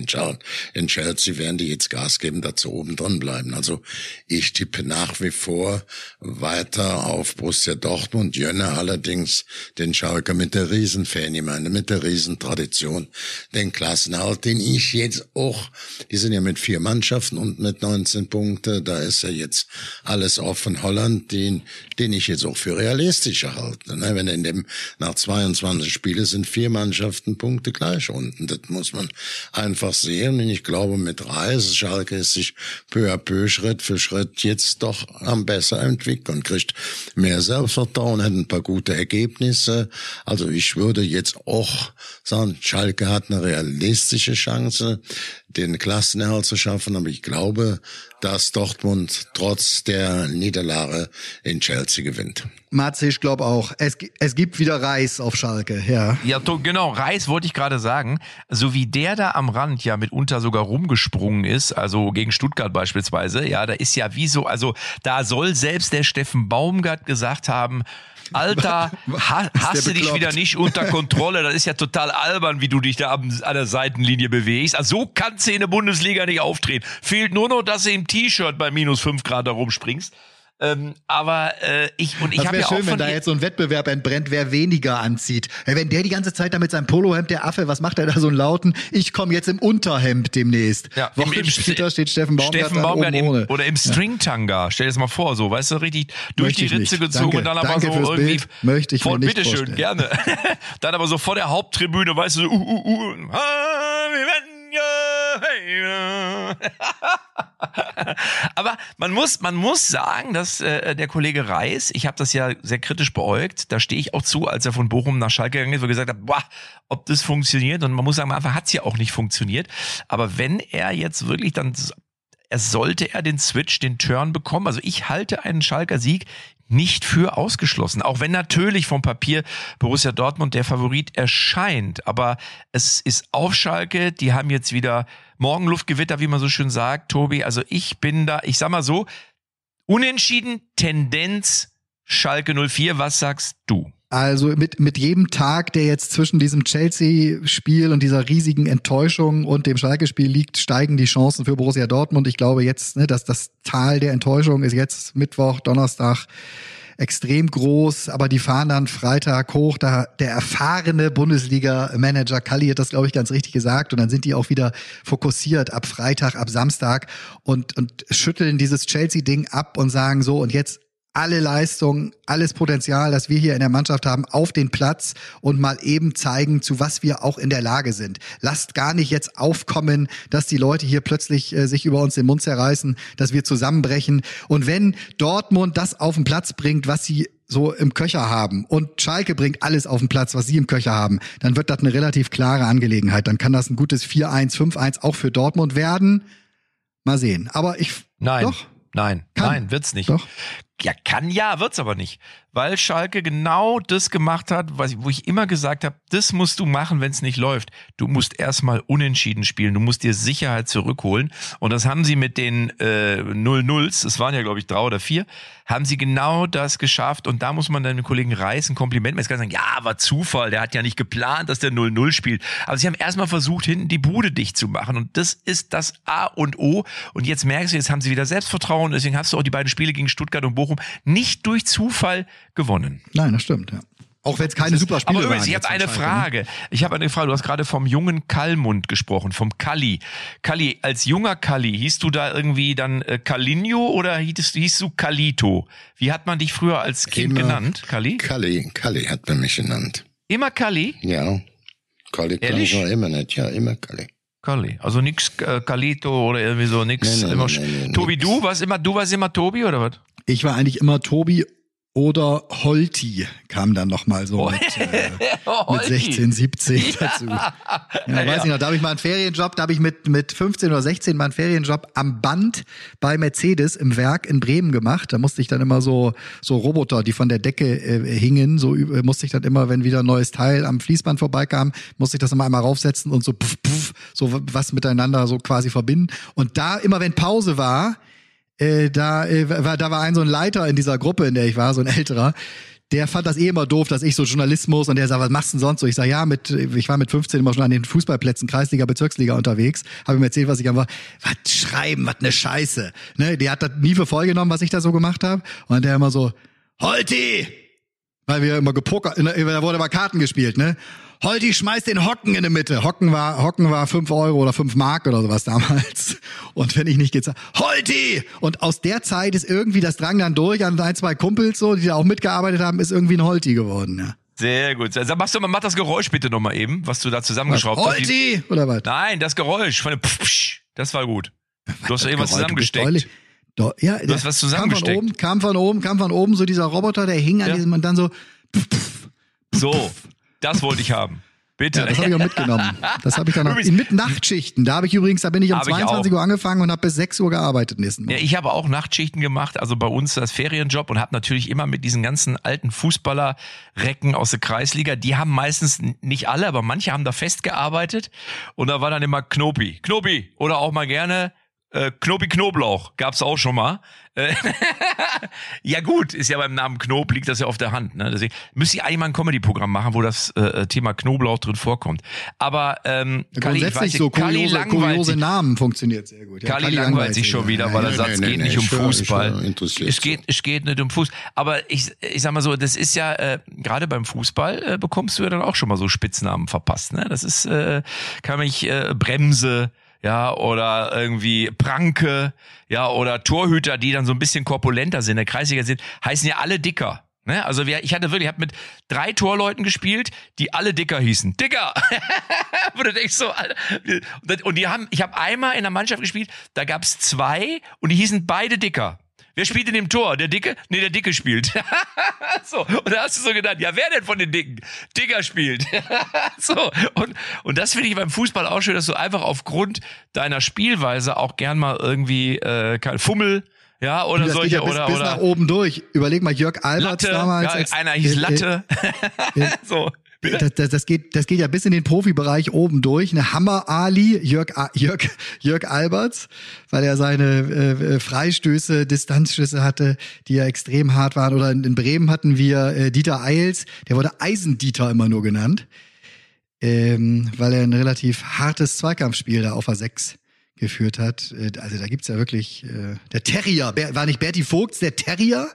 in Chelsea werden die jetzt Gas geben, dazu oben drin bleiben. Also ich tippe nach wie vor weiter auf Borussia Dortmund, Jönne allerdings den Schalker mit der Riesenfan, ich meine mit der Riesentradition, den Klassenhalt, den ich jetzt auch, die sind ja mit vier Mannschaften und mit 19 Punkte, da ist ja jetzt alles offen. Holland, den, den ich jetzt auch für realistisch realistischer halten. Ne? Wenn in dem nach 22 Spiele sind vier Mannschaften Punkte gleich unten. Das muss man einfach sehen. Und ich glaube, mit Reis, Schalke ist sich peu à peu, Schritt für Schritt jetzt doch am besser entwickeln, kriegt mehr Selbstvertrauen, hat ein paar gute Ergebnisse. Also ich würde jetzt auch sagen, Schalke hat eine realistische Chance, den Klassenerhalt zu schaffen. Aber ich glaube, dass Dortmund trotz der Niederlage in Chelsea gewinnt. Matze, ich glaube auch. Es, es gibt wieder Reis auf Schalke, ja. Ja, genau, Reis wollte ich gerade sagen. So wie der da am Rand ja mitunter sogar rumgesprungen ist, also gegen Stuttgart beispielsweise, ja, da ist ja wie so, also da soll selbst der Steffen Baumgart gesagt haben, Alter, ha, hast du dich wieder nicht unter Kontrolle? Das ist ja total albern, wie du dich da an der Seitenlinie bewegst. Also so kannst du in der Bundesliga nicht auftreten. Fehlt nur noch, dass du im T-Shirt bei minus fünf Grad da rumspringst. Ähm, aber äh, ich und ich habe ja schön, auch wenn da jetzt so ein Wettbewerb entbrennt, wer weniger anzieht. Wenn der die ganze Zeit da mit seinem Polohemd, der Affe, was macht er da so einen lauten? Ich komme jetzt im Unterhemd demnächst. Ja, Wochen im, später steht Steffen Baumgart, Steffen Baumgart im, oder im Stringtanga. Stell dir das mal vor, so, weißt du, richtig durch Möchte die Ritze nicht. gezogen Danke. und dann aber Danke so irgendwie Bild. Möchte ich vor, nicht bitteschön, gerne. dann aber so vor der Haupttribüne, weißt du, so, uh, uh, uh, ah, wir werden. Aber man muss, man muss sagen, dass äh, der Kollege Reis, ich habe das ja sehr kritisch beäugt, da stehe ich auch zu, als er von Bochum nach Schalke gegangen ist, wo er gesagt hat, boah, ob das funktioniert. Und man muss sagen, einfach hat es ja auch nicht funktioniert. Aber wenn er jetzt wirklich dann er sollte er den Switch, den Turn bekommen. Also ich halte einen Schalker Sieg nicht für ausgeschlossen. Auch wenn natürlich vom Papier Borussia Dortmund der Favorit erscheint. Aber es ist auf Schalke. Die haben jetzt wieder Morgenluftgewitter, wie man so schön sagt, Tobi. Also ich bin da, ich sag mal so, Unentschieden, Tendenz, Schalke 04. Was sagst du? Also mit, mit jedem Tag, der jetzt zwischen diesem Chelsea-Spiel und dieser riesigen Enttäuschung und dem Schalke-Spiel liegt, steigen die Chancen für Borussia Dortmund. Ich glaube jetzt, ne, dass das Tal der Enttäuschung ist jetzt Mittwoch, Donnerstag extrem groß, aber die fahren dann Freitag hoch. Da der erfahrene Bundesliga-Manager Kalli hat das, glaube ich, ganz richtig gesagt. Und dann sind die auch wieder fokussiert ab Freitag, ab Samstag und, und schütteln dieses Chelsea-Ding ab und sagen so, und jetzt alle Leistung, alles Potenzial, das wir hier in der Mannschaft haben, auf den Platz und mal eben zeigen, zu was wir auch in der Lage sind. Lasst gar nicht jetzt aufkommen, dass die Leute hier plötzlich äh, sich über uns den Mund zerreißen, dass wir zusammenbrechen. Und wenn Dortmund das auf den Platz bringt, was sie so im Köcher haben und Schalke bringt alles auf den Platz, was sie im Köcher haben, dann wird das eine relativ klare Angelegenheit. Dann kann das ein gutes 4-1, 5-1 auch für Dortmund werden. Mal sehen. Aber ich Nein. doch Nein, Kann. nein, wird's nicht. Doch. Ja, kann ja, wird's aber nicht. Weil Schalke genau das gemacht hat, was, wo ich immer gesagt habe, das musst du machen, wenn es nicht läuft. Du musst erstmal unentschieden spielen, du musst dir Sicherheit zurückholen. Und das haben sie mit den äh, Null-Nulls, es waren ja, glaube ich, drei oder vier, haben sie genau das geschafft. Und da muss man dann dem Kollegen Reis ein Kompliment machen. Jetzt kann sagen, ja, war Zufall, der hat ja nicht geplant, dass der 0-0 spielt. Aber sie haben erstmal versucht, hinten die Bude dicht zu machen. Und das ist das A und O. Und jetzt merkst du, jetzt haben sie wieder Selbstvertrauen. Deswegen hast du auch die beiden Spiele gegen Stuttgart und Bochum nicht durch Zufall gewonnen. Nein, das stimmt, ja. Auch wenn es keine super Spiele Aber übrigens, ich habe eine ne? Frage. Ich habe eine Frage. Du hast gerade vom jungen Kallmund gesprochen, vom Kalli. Kalli, als junger Kalli, hieß du da irgendwie dann äh, Kalinho oder hieß, hieß du Kalito? Wie hat man dich früher als Kind Immer genannt, Kalli? Kalli, Kalli hat man mich genannt. Immer Kalli? Ja. Kalli kann Ehrlich? ich noch immer nicht, ja, immer Kalli. Kalli. Also nix äh, Kalito oder irgendwie so nix. Nee, nee, immer nee, nee, Tobi, nix. du warst immer, du warst immer Tobi oder was? Ich war eigentlich immer Tobi oder Holti kam dann noch mal so mit, äh, mit Holti. 16, 17 dazu. Ja, weiß ich noch, da habe ich mal einen Ferienjob, da habe ich mit, mit 15 oder 16 mal einen Ferienjob am Band bei Mercedes im Werk in Bremen gemacht. Da musste ich dann immer so, so Roboter, die von der Decke äh, hingen, so üb- musste ich dann immer, wenn wieder ein neues Teil am Fließband vorbeikam, musste ich das immer einmal raufsetzen und so puff, puff, so was miteinander so quasi verbinden. Und da immer, wenn Pause war, äh, da, äh, war, da war ein so ein Leiter in dieser Gruppe, in der ich war, so ein älterer, der fand das eh immer doof, dass ich so Journalismus und der sagt, was machst du denn sonst so? Ich sag, ja, mit, ich war mit 15 immer schon an den Fußballplätzen, Kreisliga, Bezirksliga unterwegs, habe ihm erzählt, was ich einfach, was schreiben, was ne Scheiße. Ne, der hat das nie für voll genommen, was ich da so gemacht habe. Und der immer so, Holti! Weil wir immer gepokert, ne, da wurde immer Karten gespielt, ne? Holti schmeißt den Hocken in die Mitte. Hocken war, Hocken war fünf Euro oder fünf Mark oder sowas damals. Und wenn ich nicht gezahlt, Holti! Und aus der Zeit ist irgendwie das Drang dann durch an ein, zwei Kumpels so, die da auch mitgearbeitet haben, ist irgendwie ein Holti geworden, ja. Sehr gut. Sag, machst du mal, mach das Geräusch bitte nochmal eben, was du da zusammengeschraubt hast. Holti! Oder was? Nein, das Geräusch von dem Psch, das war gut. Du hast irgendwas zusammengesteckt. Do, ja, Du hast was zusammengesteckt. Kam von oben, kam von oben, kam von oben so dieser Roboter, der hing an Ja. diesem und dann so, So, das wollte ich haben. Bitte. Ja, das habe ich auch mitgenommen. Das habe ich dann noch Übrigens- mit Nachtschichten. Da habe ich übrigens, da bin ich um Hab ich 22 auch. Uhr angefangen und habe bis 6 Uhr gearbeitet nächsten Ja, Morgen. ich habe auch Nachtschichten gemacht, also bei uns das Ferienjob und habe natürlich immer mit diesen ganzen alten Fußballerrecken aus der Kreisliga, die haben meistens nicht alle, aber manche haben da festgearbeitet und da war dann immer Knopi. Knopi oder auch mal gerne äh, Knopi Knoblauch, gab's auch schon mal. Äh, ja gut, ist ja beim Namen Knob, liegt das ja auf der Hand. Ne? Deswegen müsste ich eigentlich mal ein Comedy-Programm machen, wo das äh, Thema Knoblauch drin vorkommt. Aber ähm, Kali, ich Grundsätzlich weiß, so Kali kuriose, langweilt. Namen funktioniert sehr gut. Ja, Kali langweilt sich schon wieder, weil er sagt, es geht nee, nicht um Fußball. es geht, so. es geht nicht um Fuß. Aber ich, ich sag mal so, das ist ja äh, gerade beim Fußball äh, bekommst du ja dann auch schon mal so Spitznamen verpasst. Ne? Das ist, äh, kann mich äh, Bremse. Ja, oder irgendwie Pranke, ja, oder Torhüter, die dann so ein bisschen korpulenter sind, der Kreisliga sind, heißen ja alle dicker. Ne? Also wir, ich hatte wirklich, ich habe mit drei Torleuten gespielt, die alle dicker hießen. Dicker! Wo du denkst so. Und Und die haben, ich habe einmal in der Mannschaft gespielt, da gab's zwei und die hießen beide dicker. Wer spielt in dem Tor? Der Dicke? Nee, der Dicke spielt. so, und da hast du so gedacht, ja, wer denn von den Dicken? Dicker spielt. so, und, und das finde ich beim Fußball auch schön, dass du einfach aufgrund deiner Spielweise auch gern mal irgendwie, äh, kein Fummel, ja, oder Das solche, ja bis, oder, bis oder. nach oben durch. Überleg mal, Jörg Alberts Latte, damals. ja, als- einer hieß äh, äh, Latte. so. Das, das, das, geht, das geht ja bis in den Profibereich oben durch. Eine Hammer Ali, Jörg, Jörg, Jörg Alberts, weil er seine äh, Freistöße, Distanzschüsse hatte, die ja extrem hart waren. Oder in, in Bremen hatten wir äh, Dieter Eils, der wurde Eisendieter immer nur genannt, ähm, weil er ein relativ hartes Zweikampfspiel da auf a 6 geführt hat. Äh, Also da gibt's ja wirklich äh, der Terrier, Ber- war nicht Berti Vogts der Terrier?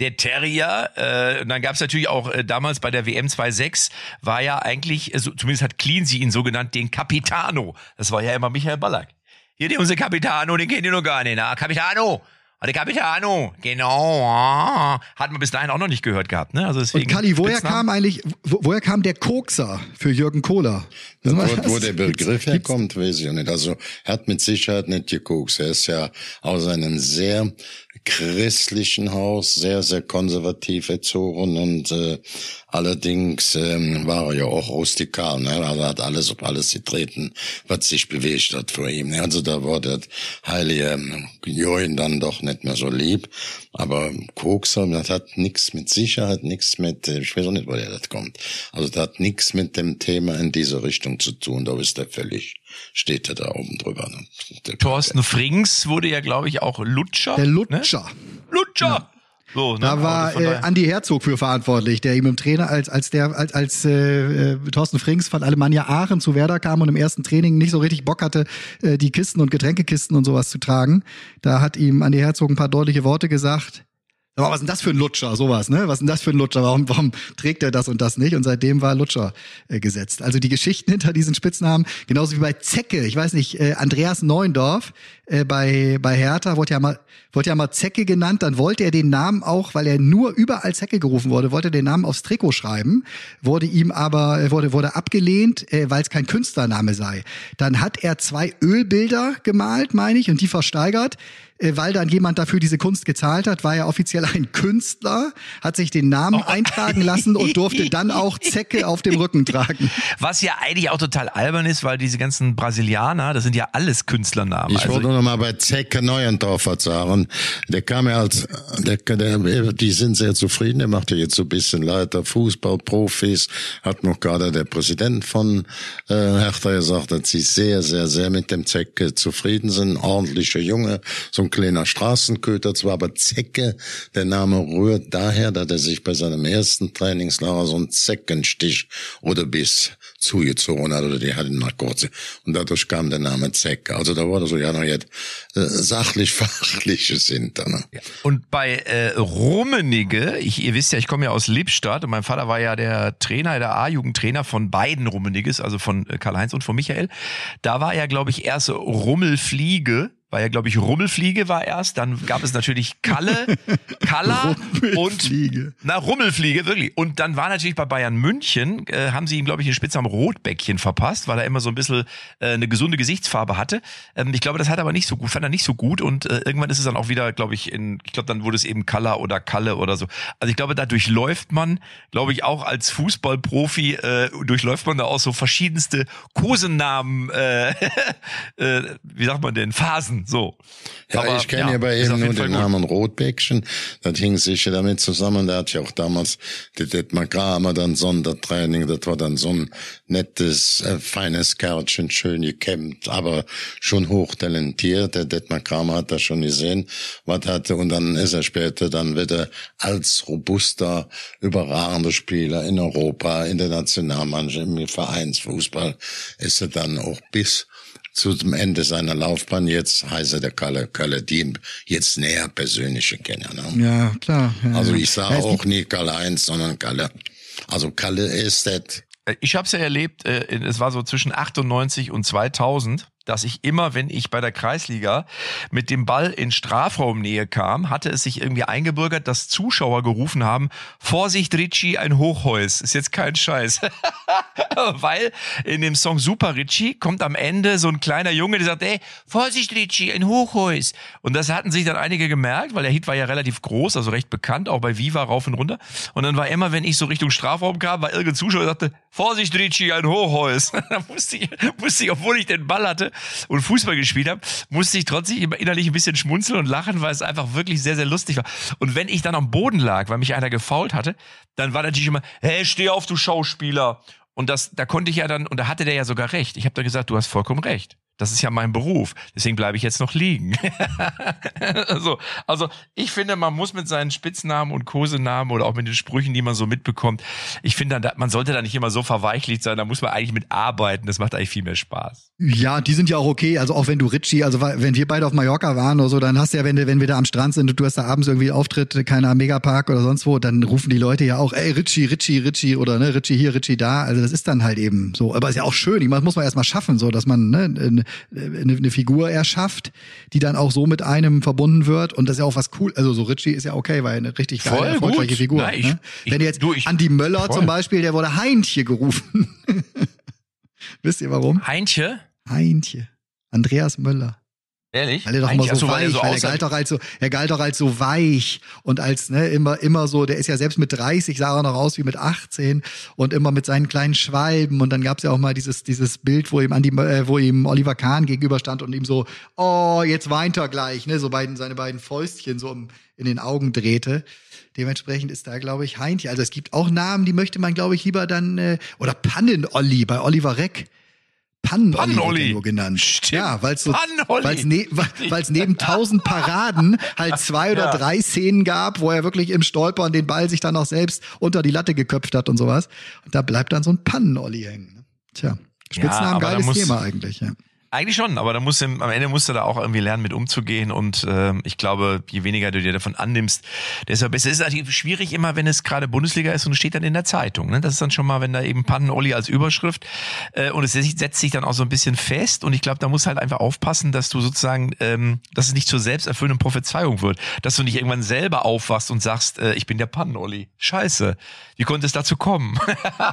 Der Terrier, äh, und dann gab es natürlich auch äh, damals bei der WM 2.6, war ja eigentlich, äh, so, zumindest hat Cleansey ihn so genannt, den Capitano. Das war ja immer Michael Ballack. Hier, der unser Capitano, den kennt ihr noch gar nicht, na? Capitano! Ah, Der Capitano, genau. Ah. Hat man bis dahin auch noch nicht gehört gehabt, ne? Also deswegen. Und Kalli, woher Spitznamen. kam eigentlich, wo, woher kam der Kokser für Jürgen Kohler? Wo, wo der Begriff herkommt, weiß ich nicht. Also er hat mit Sicherheit nicht geguckt. Er ist ja aus einem sehr christlichen Haus, sehr, sehr konservativ erzogen und äh, allerdings ähm, war er ja auch rustikal. Ne? Also hat alles auf alles getreten, was sich bewegt hat vor ihm. Ne? Also da war der heilige ähm, Join dann doch nicht mehr so lieb. Aber Kokser, das hat nichts mit Sicherheit, nichts mit, äh, ich weiß auch nicht, woher das kommt. Also das hat nichts mit dem Thema in diese Richtung zu tun. Da ist er völlig, steht er da oben drüber. Ne? Der- Thorsten Frings wurde ja, glaube ich, auch Lutscher. Der Ne? Lutscher. Lutscher! So, ne? Da Also war äh, Andi Herzog für verantwortlich, der ihm im Trainer als als der als als äh, äh, Thorsten Frings von Alemannia Aachen zu Werder kam und im ersten Training nicht so richtig Bock hatte, äh, die Kisten und Getränkekisten und sowas zu tragen. Da hat ihm Andi Herzog ein paar deutliche Worte gesagt. Aber was ist denn das für ein Lutscher, sowas, ne? Was ist denn das für ein Lutscher? Warum, warum trägt er das und das nicht? Und seitdem war Lutscher äh, gesetzt. Also die Geschichten hinter diesen Spitznamen, genauso wie bei Zecke, ich weiß nicht, äh, Andreas Neuendorf äh, bei, bei Hertha wurde ja mal, wurde ja mal Zecke genannt, dann wollte er den Namen auch, weil er nur überall Zecke gerufen wurde, wollte den Namen aufs Trikot schreiben, wurde ihm aber, äh, wurde, wurde abgelehnt, äh, weil es kein Künstlername sei. Dann hat er zwei Ölbilder gemalt, meine ich, und die versteigert weil dann jemand dafür diese Kunst gezahlt hat, war er offiziell ein Künstler, hat sich den Namen eintragen lassen und durfte dann auch Zecke auf dem Rücken tragen. Was ja eigentlich auch total albern ist, weil diese ganzen Brasilianer, das sind ja alles Künstlernamen. Ich also, wollte noch mal bei Zecke Neuendorfer sagen. Der kam ja als, der, der, die sind sehr zufrieden. Der macht ja jetzt so ein bisschen Leiter Fußballprofis. Hat noch gerade der Präsident von äh, Hertha gesagt, dass sie sehr, sehr, sehr mit dem Zecke zufrieden sind. Ordentlicher Junge, so ein kleiner Straßenköter zwar, aber Zecke, der Name rührt daher, dass er sich bei seinem ersten Trainingslager so einen Zeckenstich oder Biss zugezogen hat oder die hatten mal kurz und dadurch kam der Name Zecke. Also da wurde so ja noch jetzt äh, sachlich fachliches hinter. Ne? Und bei äh, Rummenigge, ich, ihr wisst ja, ich komme ja aus Lippstadt und mein Vater war ja der Trainer, der A-Jugendtrainer von beiden Rummenigges, also von äh, Karl-Heinz und von Michael. Da war er, glaube ich, erst Rummelfliege. War ja, glaube ich, Rummelfliege war erst, dann gab es natürlich Kalle, Kalla und na Rummelfliege wirklich. Und dann war natürlich bei Bayern München äh, haben sie ihm glaube ich den Spitznamen Rotbäckchen verpasst, weil er immer so ein bisschen äh, eine gesunde Gesichtsfarbe hatte. Ähm, ich glaube, das hat er aber nicht so gut, fand er nicht so gut und äh, irgendwann ist es dann auch wieder, glaube ich, in, ich glaube, dann wurde es eben Kalla oder Kalle oder so. Also ich glaube, da durchläuft man, glaube ich, auch als Fußballprofi äh, durchläuft man da auch so verschiedenste Kosenamen, äh, äh, wie sagt man denn, Phasen, so. Ja, Aber, ich kenne ja, ihm auf nur den. Namen Rotbäckchen. Das hing sicher damit zusammen. Der hat ja auch damals, der Detmar Kramer, dann Sondertraining. Das war dann so ein nettes, äh, feines Kerlchen, schön gekämmt, aber schon hochtalentiert. Der Detmar Kramer hat das schon gesehen, was hatte. Und dann ist er später dann wieder als robuster, überragender Spieler in Europa, in der Nationalmannschaft, im Vereinsfußball, ist er dann auch bis zum Ende seiner Laufbahn. Jetzt heißt er der Kalle, Kalle Dien, jetzt näher persönliche Kenner. Ne? Ja, klar. Ja, Also ich sage Ja, auch nie Kalle 1, sondern Kalle. Also Kalle ist das. Äh, Ich habe es ja erlebt, äh, es war so zwischen 98 und 2000, dass ich immer, wenn ich bei der Kreisliga mit dem Ball in Strafraumnähe kam, hatte es sich irgendwie eingebürgert, dass Zuschauer gerufen haben, Vorsicht Ricci, ein Hochhäus. Ist jetzt kein Scheiß. Weil in dem Song Super Ricci kommt am Ende so ein kleiner Junge, der sagt, ey, Vorsicht Ricci, ein Hochhäus. Und das hatten sich dann einige gemerkt, weil der Hit war ja relativ groß, also recht bekannt, auch bei Viva rauf und runter. Und dann war immer, wenn ich so Richtung Strafraum kam, war irgendein Zuschauer, der sagte, Vorsicht Ricci, ein Hochhäus. da musste ich, musste ich, obwohl ich den Ball hatte, und Fußball gespielt habe, musste ich trotzdem innerlich ein bisschen schmunzeln und lachen, weil es einfach wirklich sehr, sehr lustig war. Und wenn ich dann am Boden lag, weil mich einer gefault hatte, dann war natürlich immer, hey, steh auf, du Schauspieler. Und das, da konnte ich ja dann, und da hatte der ja sogar recht. Ich habe dann gesagt, du hast vollkommen recht. Das ist ja mein Beruf. Deswegen bleibe ich jetzt noch liegen. also, also ich finde, man muss mit seinen Spitznamen und Kosenamen oder auch mit den Sprüchen, die man so mitbekommt, ich finde, man sollte da nicht immer so verweichlicht sein. Da muss man eigentlich mit arbeiten. Das macht eigentlich viel mehr Spaß. Ja, die sind ja auch okay. Also auch wenn du Richie, also wenn wir beide auf Mallorca waren oder so, dann hast du ja, wenn, wenn wir da am Strand sind und du hast da abends irgendwie Auftritt, keiner Megapark oder sonst wo, dann rufen die Leute ja auch, ey, Richie, Richie, Richie oder ne, Richie hier, Richie da. Also das ist dann halt eben so. Aber ist ja auch schön. Ich muss man erstmal schaffen, so dass man ne, eine, eine Figur erschafft, die dann auch so mit einem verbunden wird. Und das ist ja auch was cool. Also so Richie ist ja okay, weil eine richtig geile, Voll erfolgreiche gut. Figur. Na, ich, ne? Wenn jetzt du, ich, Andi Möller voll. zum Beispiel, der wurde Heintje gerufen. Wisst ihr warum? Heintje? Heintje. Andreas Möller. Ehrlich? Weil er doch immer so, weich, so weil er galt doch als so, er galt doch als so weich und als, ne, immer, immer so, der ist ja selbst mit 30, sah er noch aus wie mit 18 und immer mit seinen kleinen Schwalben und dann gab's ja auch mal dieses, dieses Bild, wo ihm Andi, äh, wo ihm Oliver Kahn gegenüberstand und ihm so, oh, jetzt weint er gleich, ne, so beiden, seine beiden Fäustchen so in den Augen drehte. Dementsprechend ist da, glaube ich, Heintje. Also es gibt auch Namen, die möchte man, glaube ich, lieber dann, äh, oder Pannen-Olli bei Oliver Reck Pannenolli Pan genannt. Stimmt. Ja, weil es so, weil's ne, weil's neben tausend Paraden halt zwei oder ja. drei Szenen gab, wo er wirklich im Stolpern den Ball sich dann auch selbst unter die Latte geköpft hat und sowas. Und da bleibt dann so ein Pannenolli hängen. Ne? Tja, Spitznamen, ja, geiles Thema eigentlich. Ja. Eigentlich schon, aber da musst du, am Ende musst du da auch irgendwie lernen, mit umzugehen. Und äh, ich glaube, je weniger du dir davon annimmst, desto besser. Es ist natürlich schwierig immer, wenn es gerade Bundesliga ist und steht dann in der Zeitung. Ne? Das ist dann schon mal, wenn da eben Pannen-Olli als Überschrift äh, und es setzt sich dann auch so ein bisschen fest. Und ich glaube, da musst du halt einfach aufpassen, dass du sozusagen, ähm, dass es nicht zur selbsterfüllenden Prophezeiung wird. Dass du nicht irgendwann selber aufwachst und sagst, äh, ich bin der Pannen-Olli. Scheiße. Wie konnte es dazu kommen?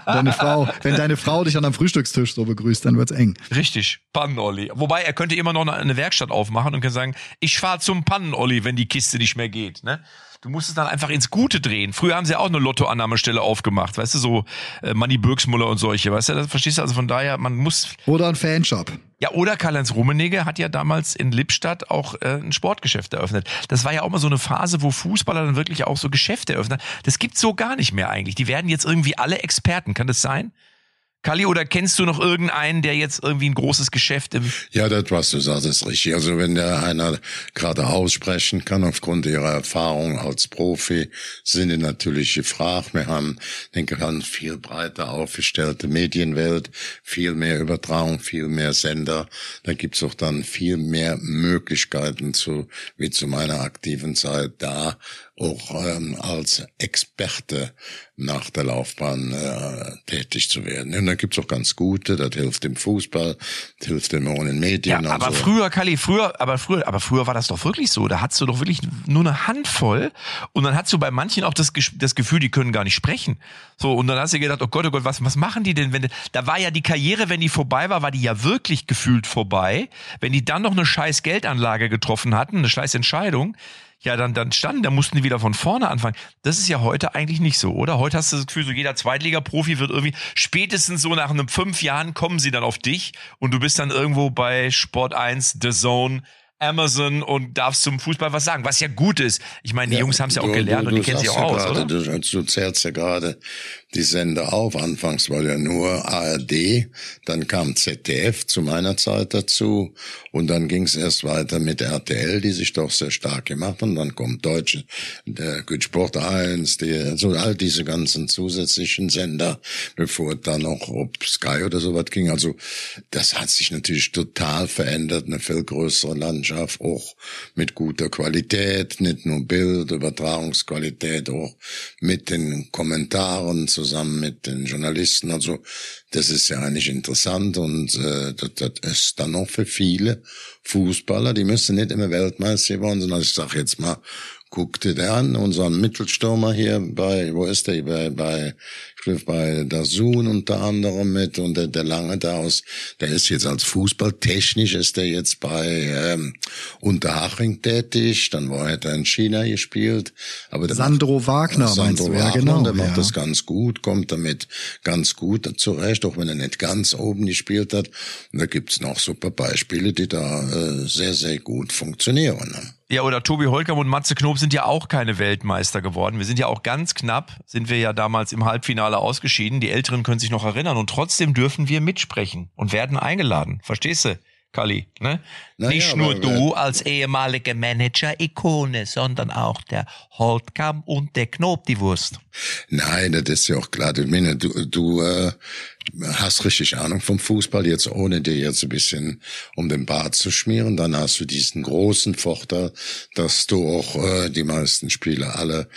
deine Frau, wenn deine Frau dich an einem Frühstückstisch so begrüßt, dann wird's eng. Richtig. Pannen-Olli. Pannen-Olli. Wobei er könnte immer noch eine Werkstatt aufmachen und kann sagen, ich fahre zum Pannen-Olli, wenn die Kiste nicht mehr geht. Ne? Du musst es dann einfach ins Gute drehen. Früher haben sie auch eine Lottoannahmestelle aufgemacht, weißt du, so äh, Manny Birksmuller und solche, weißt du, das verstehst du? Also von daher, man muss. Oder ein Fanshop. Ja, oder Karl-Heinz Rummenigge hat ja damals in Lippstadt auch äh, ein Sportgeschäft eröffnet. Das war ja auch mal so eine Phase, wo Fußballer dann wirklich auch so Geschäfte eröffnen. Das gibt's so gar nicht mehr eigentlich. Die werden jetzt irgendwie alle Experten. Kann das sein? Kali, oder kennst du noch irgendeinen, der jetzt irgendwie ein großes Geschäft im... Ja, das, was du sagst, ist richtig. Also wenn der einer gerade aussprechen kann, aufgrund ihrer Erfahrung als Profi, sind die natürlich gefragt. Wir haben, denke ich, eine viel breiter aufgestellte Medienwelt, viel mehr Übertragung, viel mehr Sender. Da gibt's auch dann viel mehr Möglichkeiten zu, wie zu meiner aktiven Zeit da, auch ähm, als Experte nach der Laufbahn äh, tätig zu werden. Und da gibt's auch ganz gute, das hilft dem Fußball, das hilft dem auch in den Medien. Ja, aber so. früher, Kali, früher, aber früher, aber früher war das doch wirklich so. Da hattest du doch wirklich nur eine Handvoll und dann hast du bei manchen auch das, das Gefühl, die können gar nicht sprechen. So, und dann hast du gedacht, oh Gott, oh Gott, was, was machen die denn, wenn, da war ja die Karriere, wenn die vorbei war, war die ja wirklich gefühlt vorbei. Wenn die dann noch eine scheiß Geldanlage getroffen hatten, eine scheiß Entscheidung, ja, dann, dann standen, da mussten die wieder von vorne anfangen. Das ist ja heute eigentlich nicht so, oder? Heute hast du das Gefühl, so jeder Zweitliga-Profi wird irgendwie, spätestens so nach einem fünf Jahren kommen sie dann auf dich und du bist dann irgendwo bei Sport 1, The Zone, Amazon und darfst zum Fußball was sagen, was ja gut ist. Ich meine, die ja, Jungs haben es ja auch gelernt du, du und die kennen sich auch aus, oder? Du, du zählst ja gerade die Sender auf. Anfangs war ja nur ARD, dann kam ZDF zu meiner Zeit dazu und dann ging es erst weiter mit RTL, die sich doch sehr stark gemacht haben. Dann kommt Deutsche, der Good Sport 1, die, also all diese ganzen zusätzlichen Sender, bevor dann noch ob Sky oder sowas ging. Also das hat sich natürlich total verändert, eine viel größere Landschaft, auch mit guter Qualität, nicht nur Bild, auch mit den Kommentaren zu zusammen mit den Journalisten. Also das ist ja eigentlich interessant und äh, das, das ist dann noch für viele Fußballer, die müssen nicht immer Weltmeister sein. Also ich sag jetzt mal, guck dir an, unseren Mittelstürmer hier bei, wo ist der? Bei, bei bei der Sohn unter anderem mit und der, der Lange da aus, der ist jetzt als Fußballtechnisch ist der jetzt bei ähm, Unterhaching tätig, dann war er in China gespielt. Aber der Sandro macht, Wagner Sandro meinst du? Ja, Wagner, genau, der macht ja. das ganz gut, kommt damit ganz gut zurecht, auch wenn er nicht ganz oben gespielt hat. Und da gibt's noch super Beispiele, die da äh, sehr, sehr gut funktionieren. Ja, oder Tobi Holkam und Matze Knob sind ja auch keine Weltmeister geworden. Wir sind ja auch ganz knapp, sind wir ja damals im Halbfinale ausgeschieden. Die Älteren können sich noch erinnern und trotzdem dürfen wir mitsprechen und werden eingeladen. Verstehst du, Kali? Ne? Na Nicht nur aber- du als ehemalige Manager-Ikone, sondern auch der Holtkam und der Knob, die Wurst. Nein, das ist ja auch klar. Du, meine, du, du äh, hast richtig Ahnung vom Fußball, jetzt ohne dir jetzt ein bisschen um den Bart zu schmieren. Dann hast du diesen großen Vorteil, dass du auch äh, die meisten Spiele alle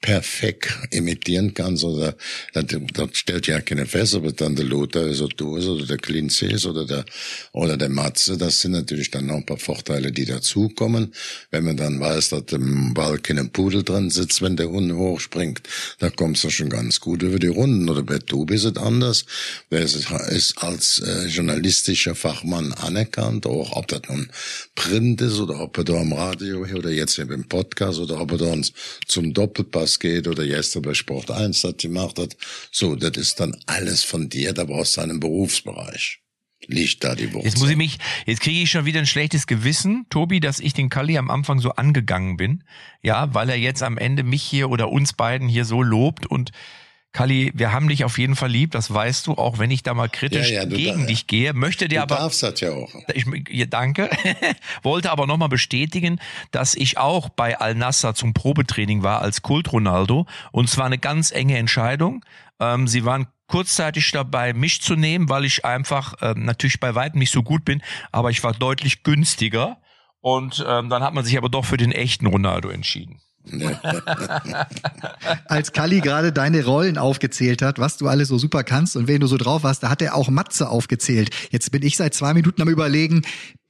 perfekt imitieren kannst oder das stellt ja keine fest, ob es dann der Lothar ist oder du ist oder der Klinze ist oder der oder der Matze, das sind natürlich dann noch ein paar Vorteile, die dazukommen. Wenn man dann weiß, dass im Ball kein Pudel dran sitzt, wenn der Hund hochspringt, da kommst du schon ganz gut über die Runden. Oder bei Tobi ist es anders. Der ist, ist als äh, journalistischer Fachmann anerkannt, auch ob das nun Print ist oder ob er da am Radio oder jetzt beim Podcast oder ob er da uns zum Doppelpass geht oder gestern bei Sport 1 das gemacht hat. So, das ist dann alles von dir, da brauchst du einen Berufsbereich. Liegt da die Wurzel. Jetzt muss ich mich, jetzt kriege ich schon wieder ein schlechtes Gewissen, Tobi, dass ich den Kalli am Anfang so angegangen bin. Ja, weil er jetzt am Ende mich hier oder uns beiden hier so lobt und Kalli, wir haben dich auf jeden Fall lieb, das weißt du, auch wenn ich da mal kritisch Ja, ja, du gegen da- dich gehe, möchte dir du aber darfst das ja auch. ich, ja, danke. Wollte aber nochmal bestätigen, dass ich auch bei Al-Nassr zum Probetraining war als Kult Ronaldo. Und zwar eine ganz enge Entscheidung. Ähm, sie waren kurzzeitig dabei, mich zu nehmen, weil ich einfach ähm, natürlich bei weitem nicht so gut bin, aber ich war deutlich günstiger. Und ähm, dann hat man sich aber doch für den echten Ronaldo entschieden. Als Kalli gerade deine Rollen aufgezählt hat, was du alles so super kannst und wen du so drauf hast, da hat er auch Matze aufgezählt. Jetzt bin ich seit zwei Minuten am überlegen,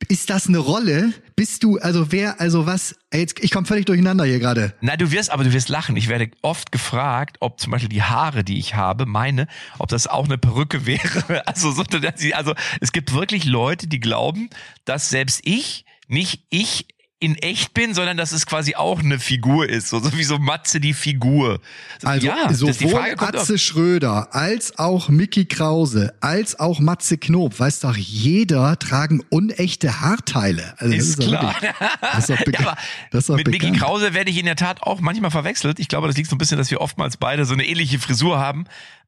ist das eine Rolle? Bist du, also wer, also was? Jetzt, ich komme völlig durcheinander hier gerade. Na, du wirst, aber du wirst lachen. Ich werde oft gefragt, ob zum Beispiel die Haare, die ich habe, meine, ob das auch eine Perücke wäre. Also, so, dass sie- also es gibt wirklich Leute, die glauben, dass selbst ich nicht ich in echt bin, sondern dass es quasi auch eine Figur ist. So, so wie so Matze die Figur. Also ja, sowohl Frage kommt Atze auf. Schröder als auch Mickey Krause als auch Matze Knob, weiß doch jeder, tragen unechte Haarteile. Also das Ist doch klar. wirklich- Das ist Ja, aber das ist mit Mickey bekannt. Krause werde ich in der Tat auch manchmal verwechselt. Ich glaube, das liegt so ein bisschen, dass wir oftmals beide so eine ähnliche Frisur haben.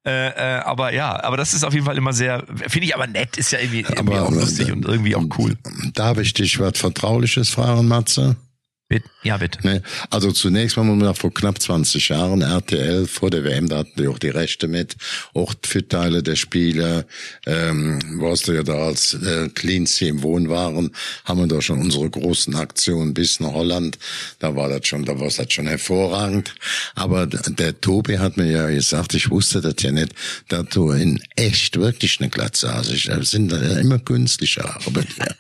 Äh, äh, aber ja, aber das ist auf jeden Fall immer sehr, finde ich aber nett, ist ja irgendwie, irgendwie auch lustig und irgendwie auch cool. Darf ich dich was Vertrauliches fragen, Matze? Ja, bitte. Ne? Also zunächst mal muss man vor knapp 20 Jahren RTL vor der WM, da hatten die auch die Rechte mit, auch für Teile der Spiele, ähm, warst du ja da als äh, Cleansea im Wohn waren, haben wir da schon unsere großen Aktionen bis nach Holland, da war das schon, da war das schon hervorragend. Aber der Tobi hat mir ja gesagt, ich wusste das ja nicht, dass du in echt wirklich eine Glatze hast. Ich, das sind ja immer künstliche Haare bei dir.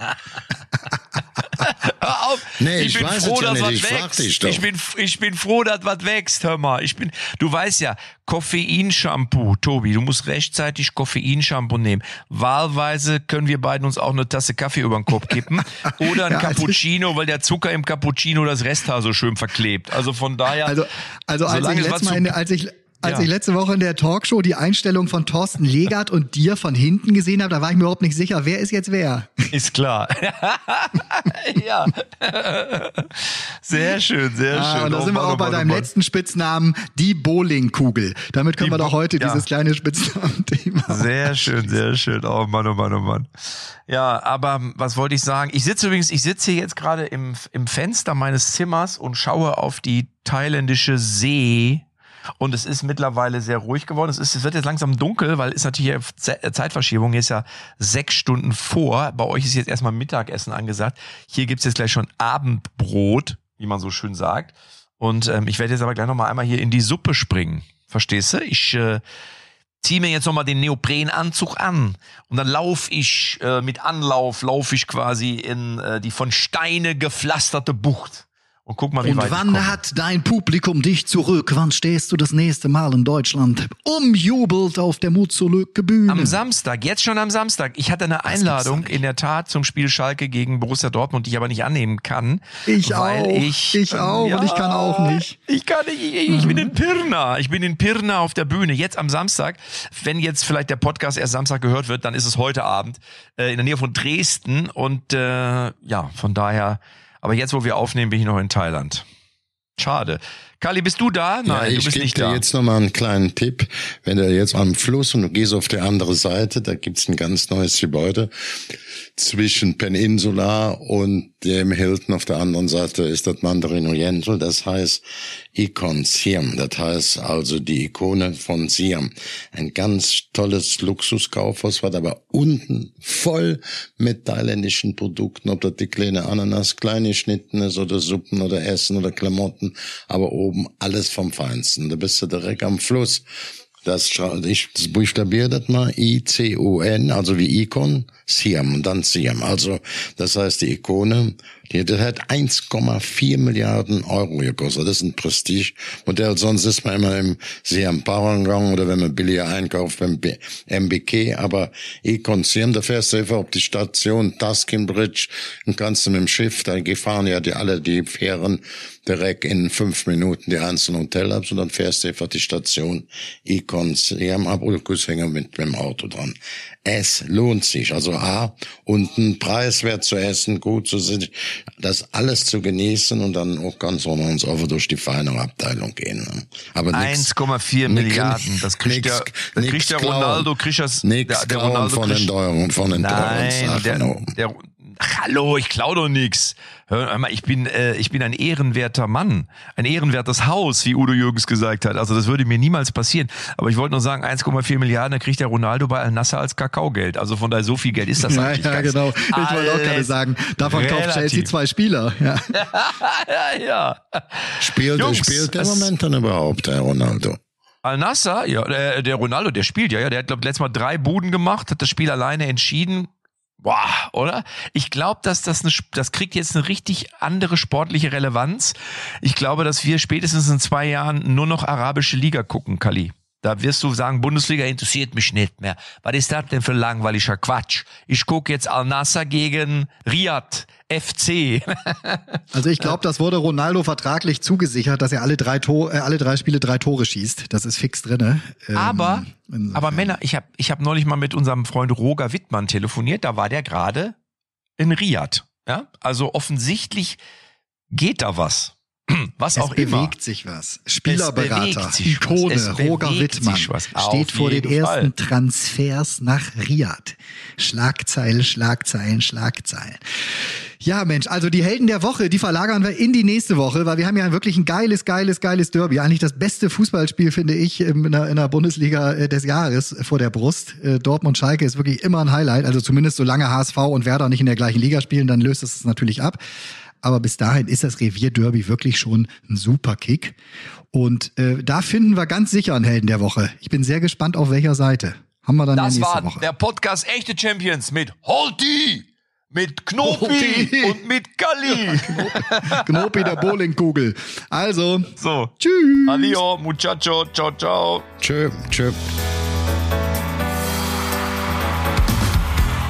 Hör auf. Nee, ich weiß es ja dass was ich wächst. doch. Ich bin, ich bin froh, dass was wächst, hör mal. Ich bin, du weißt ja, Koffeinshampoo, Tobi, du musst rechtzeitig Koffeinshampoo nehmen. Wahlweise können wir beiden uns auch eine Tasse Kaffee über den Kopf kippen. Oder ein Ja, also- Cappuccino, weil der Zucker im Cappuccino das Resthaar so schön verklebt. Also von daher. Also, also als ich, es letztes Mal in als ich als Ja. ich letzte Woche in der Talkshow die Einstellung von Thorsten Legert und dir von hinten gesehen habe, da war ich mir überhaupt nicht sicher, wer ist jetzt wer. Ist klar. ja. Sehr schön, sehr Ah, schön. und da Oh sind wir auch oh bei oh deinem letzten Spitznamen, die Bowlingkugel. Damit können Die wir doch heute ja. dieses kleine Spitznamen-Thema. Sehr schön, sehr schön. Oh Mann, oh Mann, oh Mann. Ja, aber was wollte ich sagen? Ich sitze übrigens, ich sitze hier jetzt gerade im, im Fenster meines Zimmers und schaue auf die thailändische See. Und es ist mittlerweile sehr ruhig geworden. Es, ist, es wird jetzt langsam dunkel, weil ist natürlich Ze- Zeitverschiebung. Hier ist ja sechs Stunden vor. Bei euch ist jetzt erstmal Mittagessen angesagt. Hier gibt's jetzt gleich schon Abendbrot, wie man so schön sagt. Und ähm, ich werde jetzt aber gleich nochmal einmal hier in die Suppe springen. Verstehst du? Ich äh, ziehe mir jetzt nochmal den Neoprenanzug an und dann lauf ich äh, mit Anlauf, laufe ich quasi in äh, die von Steine gepflasterte Bucht. Und guck mal, wie Und weit wann hat dein Publikum dich zurück? Wann stehst du das nächste Mal in Deutschland umjubelt auf der Mut zur Lücke Bühne? Am Samstag, jetzt schon am Samstag. Ich hatte eine Einladung in der Tat zum Spiel Schalke gegen Borussia Dortmund, die ich aber nicht annehmen kann. Ich auch. Ich, Ich auch und ich kann auch nicht. Ich kann nicht. Ich, ich bin in Pirna. Ich bin in Pirna auf der Bühne. Jetzt am Samstag. Wenn jetzt vielleicht der Podcast erst Samstag gehört wird, dann ist es heute Abend äh, in der Nähe von Dresden. Und äh, ja, von daher. Aber jetzt, wo wir aufnehmen, bin ich noch in Thailand. Schade. Kali, bist du da? Nein, ja, du ich bist gebe nicht dir da. jetzt nochmal einen kleinen Tipp. Wenn du jetzt am Fluss und du gehst auf die andere Seite, da gibt's ein ganz neues Gebäude. Zwischen Peninsula und dem Hilton auf der anderen Seite ist das Mandarin Oriental. Das heißt Icon Siam. Das heißt also die Ikone von Siam. Ein ganz tolles Luxuskaufhaus, was aber unten voll mit thailändischen Produkten, ob das die kleine Ananas, kleine Schnitten ist oder Suppen oder Essen oder Klamotten, aber oben alles vom Feinsten. Da bist du direkt am Fluss. Das, ich das buchstabiere das mal, I-C-O-N, also wie Icon, Siam und dann Siam. Also, das heißt, die Ikone, die, hat 1,4 Milliarden Euro gekostet. Das ist ein Prestige-Modell. Sonst ist man immer im Siam Parangang oder wenn man billiger einkauft beim MBK. Aber Siam, da fährst du einfach auf die Station Tuskin Bridge und kannst du mit dem Schiff, da fahren ja die, alle die Fähren direkt in fünf Minuten die einzelnen Hotel-Apps und dann fährst du einfach die Station Icon Siam ab oder mit, mit dem Auto dran. Es lohnt sich. Also A, unten preiswert zu essen, gut zu sein, das alles zu genießen und dann auch ganz ohne uns einfach durch die feinere Abteilung gehen. ne? Aber nix- 1,4 nix- Milliarden. Das kriegt nix- der, das kriegt der. Ronaldo, kriegt das, Nix der, der Ronaldo von den teuren, von den teuren Nein, Sachen. der, oh. der, hallo, ich klau doch nix. Hör mal, ich bin, äh, ich bin ein ehrenwerter Mann, ein ehrenwertes Haus, wie Udo Jürgens gesagt hat. Also das würde mir niemals passieren. Aber ich wollte nur sagen, 1,4 Milliarden, da kriegt der Ronaldo bei Al Nasser als Kakaogeld. Also von daher so viel Geld ist das ja, eigentlich ja, nicht. genau. Ich wollte auch gerade sagen, davon kauft Chelsea relativ. zwei Spieler. Ja. Ja, ja. Spielt, Jungs, spielt der Moment dann überhaupt, der Ronaldo? Al Nasser, ja, der, der Ronaldo, der spielt ja, ja, der hat glaube letztes Mal drei Buden gemacht, hat das Spiel alleine entschieden. Boah, oder? Ich glaube, dass das eine, das kriegt jetzt eine richtig andere sportliche Relevanz. Ich glaube, dass wir spätestens in zwei Jahren nur noch arabische Liga gucken, Kali. Da wirst du sagen, Bundesliga interessiert mich nicht mehr. Was ist das denn für langweiliger Quatsch? Ich gucke jetzt Al Nasser gegen Riyadh FC. Also ich glaube, das wurde Ronaldo vertraglich zugesichert, dass er alle drei, Tor, äh, alle drei Spiele drei Tore schießt. Das ist fix drinne. Ähm, Aber, insofern. aber Männer, ich habe ich hab neulich mal mit unserem Freund Roger Wittmann telefoniert, da war der gerade in Riyadh. Ja? Also offensichtlich geht da was. Was es auch bewegt immer. sich was. Es Spielerberater, bewegt sich Ikone, was. Es Roger bewegt Wittmann steht vor den ersten Fall. Transfers nach Riyadh. Schlagzeilen, Schlagzeilen, Schlagzeilen. Ja, Mensch, also die Helden der Woche, die verlagern wir in die nächste Woche, weil wir haben ja wirklich ein geiles, geiles, geiles Derby. Eigentlich das beste Fußballspiel, finde ich, in der, in der Bundesliga äh, des Jahres vor der Brust. Äh, Dortmund-Schalke ist wirklich immer ein Highlight. Also zumindest solange HSV und Werder nicht in der gleichen Liga spielen, dann löst es natürlich ab. Aber bis dahin ist das Revierderby wirklich schon ein super Kick. Und äh, da finden wir ganz sicher einen Helden der Woche. Ich bin sehr gespannt, auf welcher Seite. Haben wir dann Das ja nächste war Woche. der Podcast Echte Champions mit Holti, mit Knopi Holti. und mit Galli. Knopi der Bowlingkugel. Also, So. tschüss. Adio, muchacho, ciao, ciao. Tschö, tschö.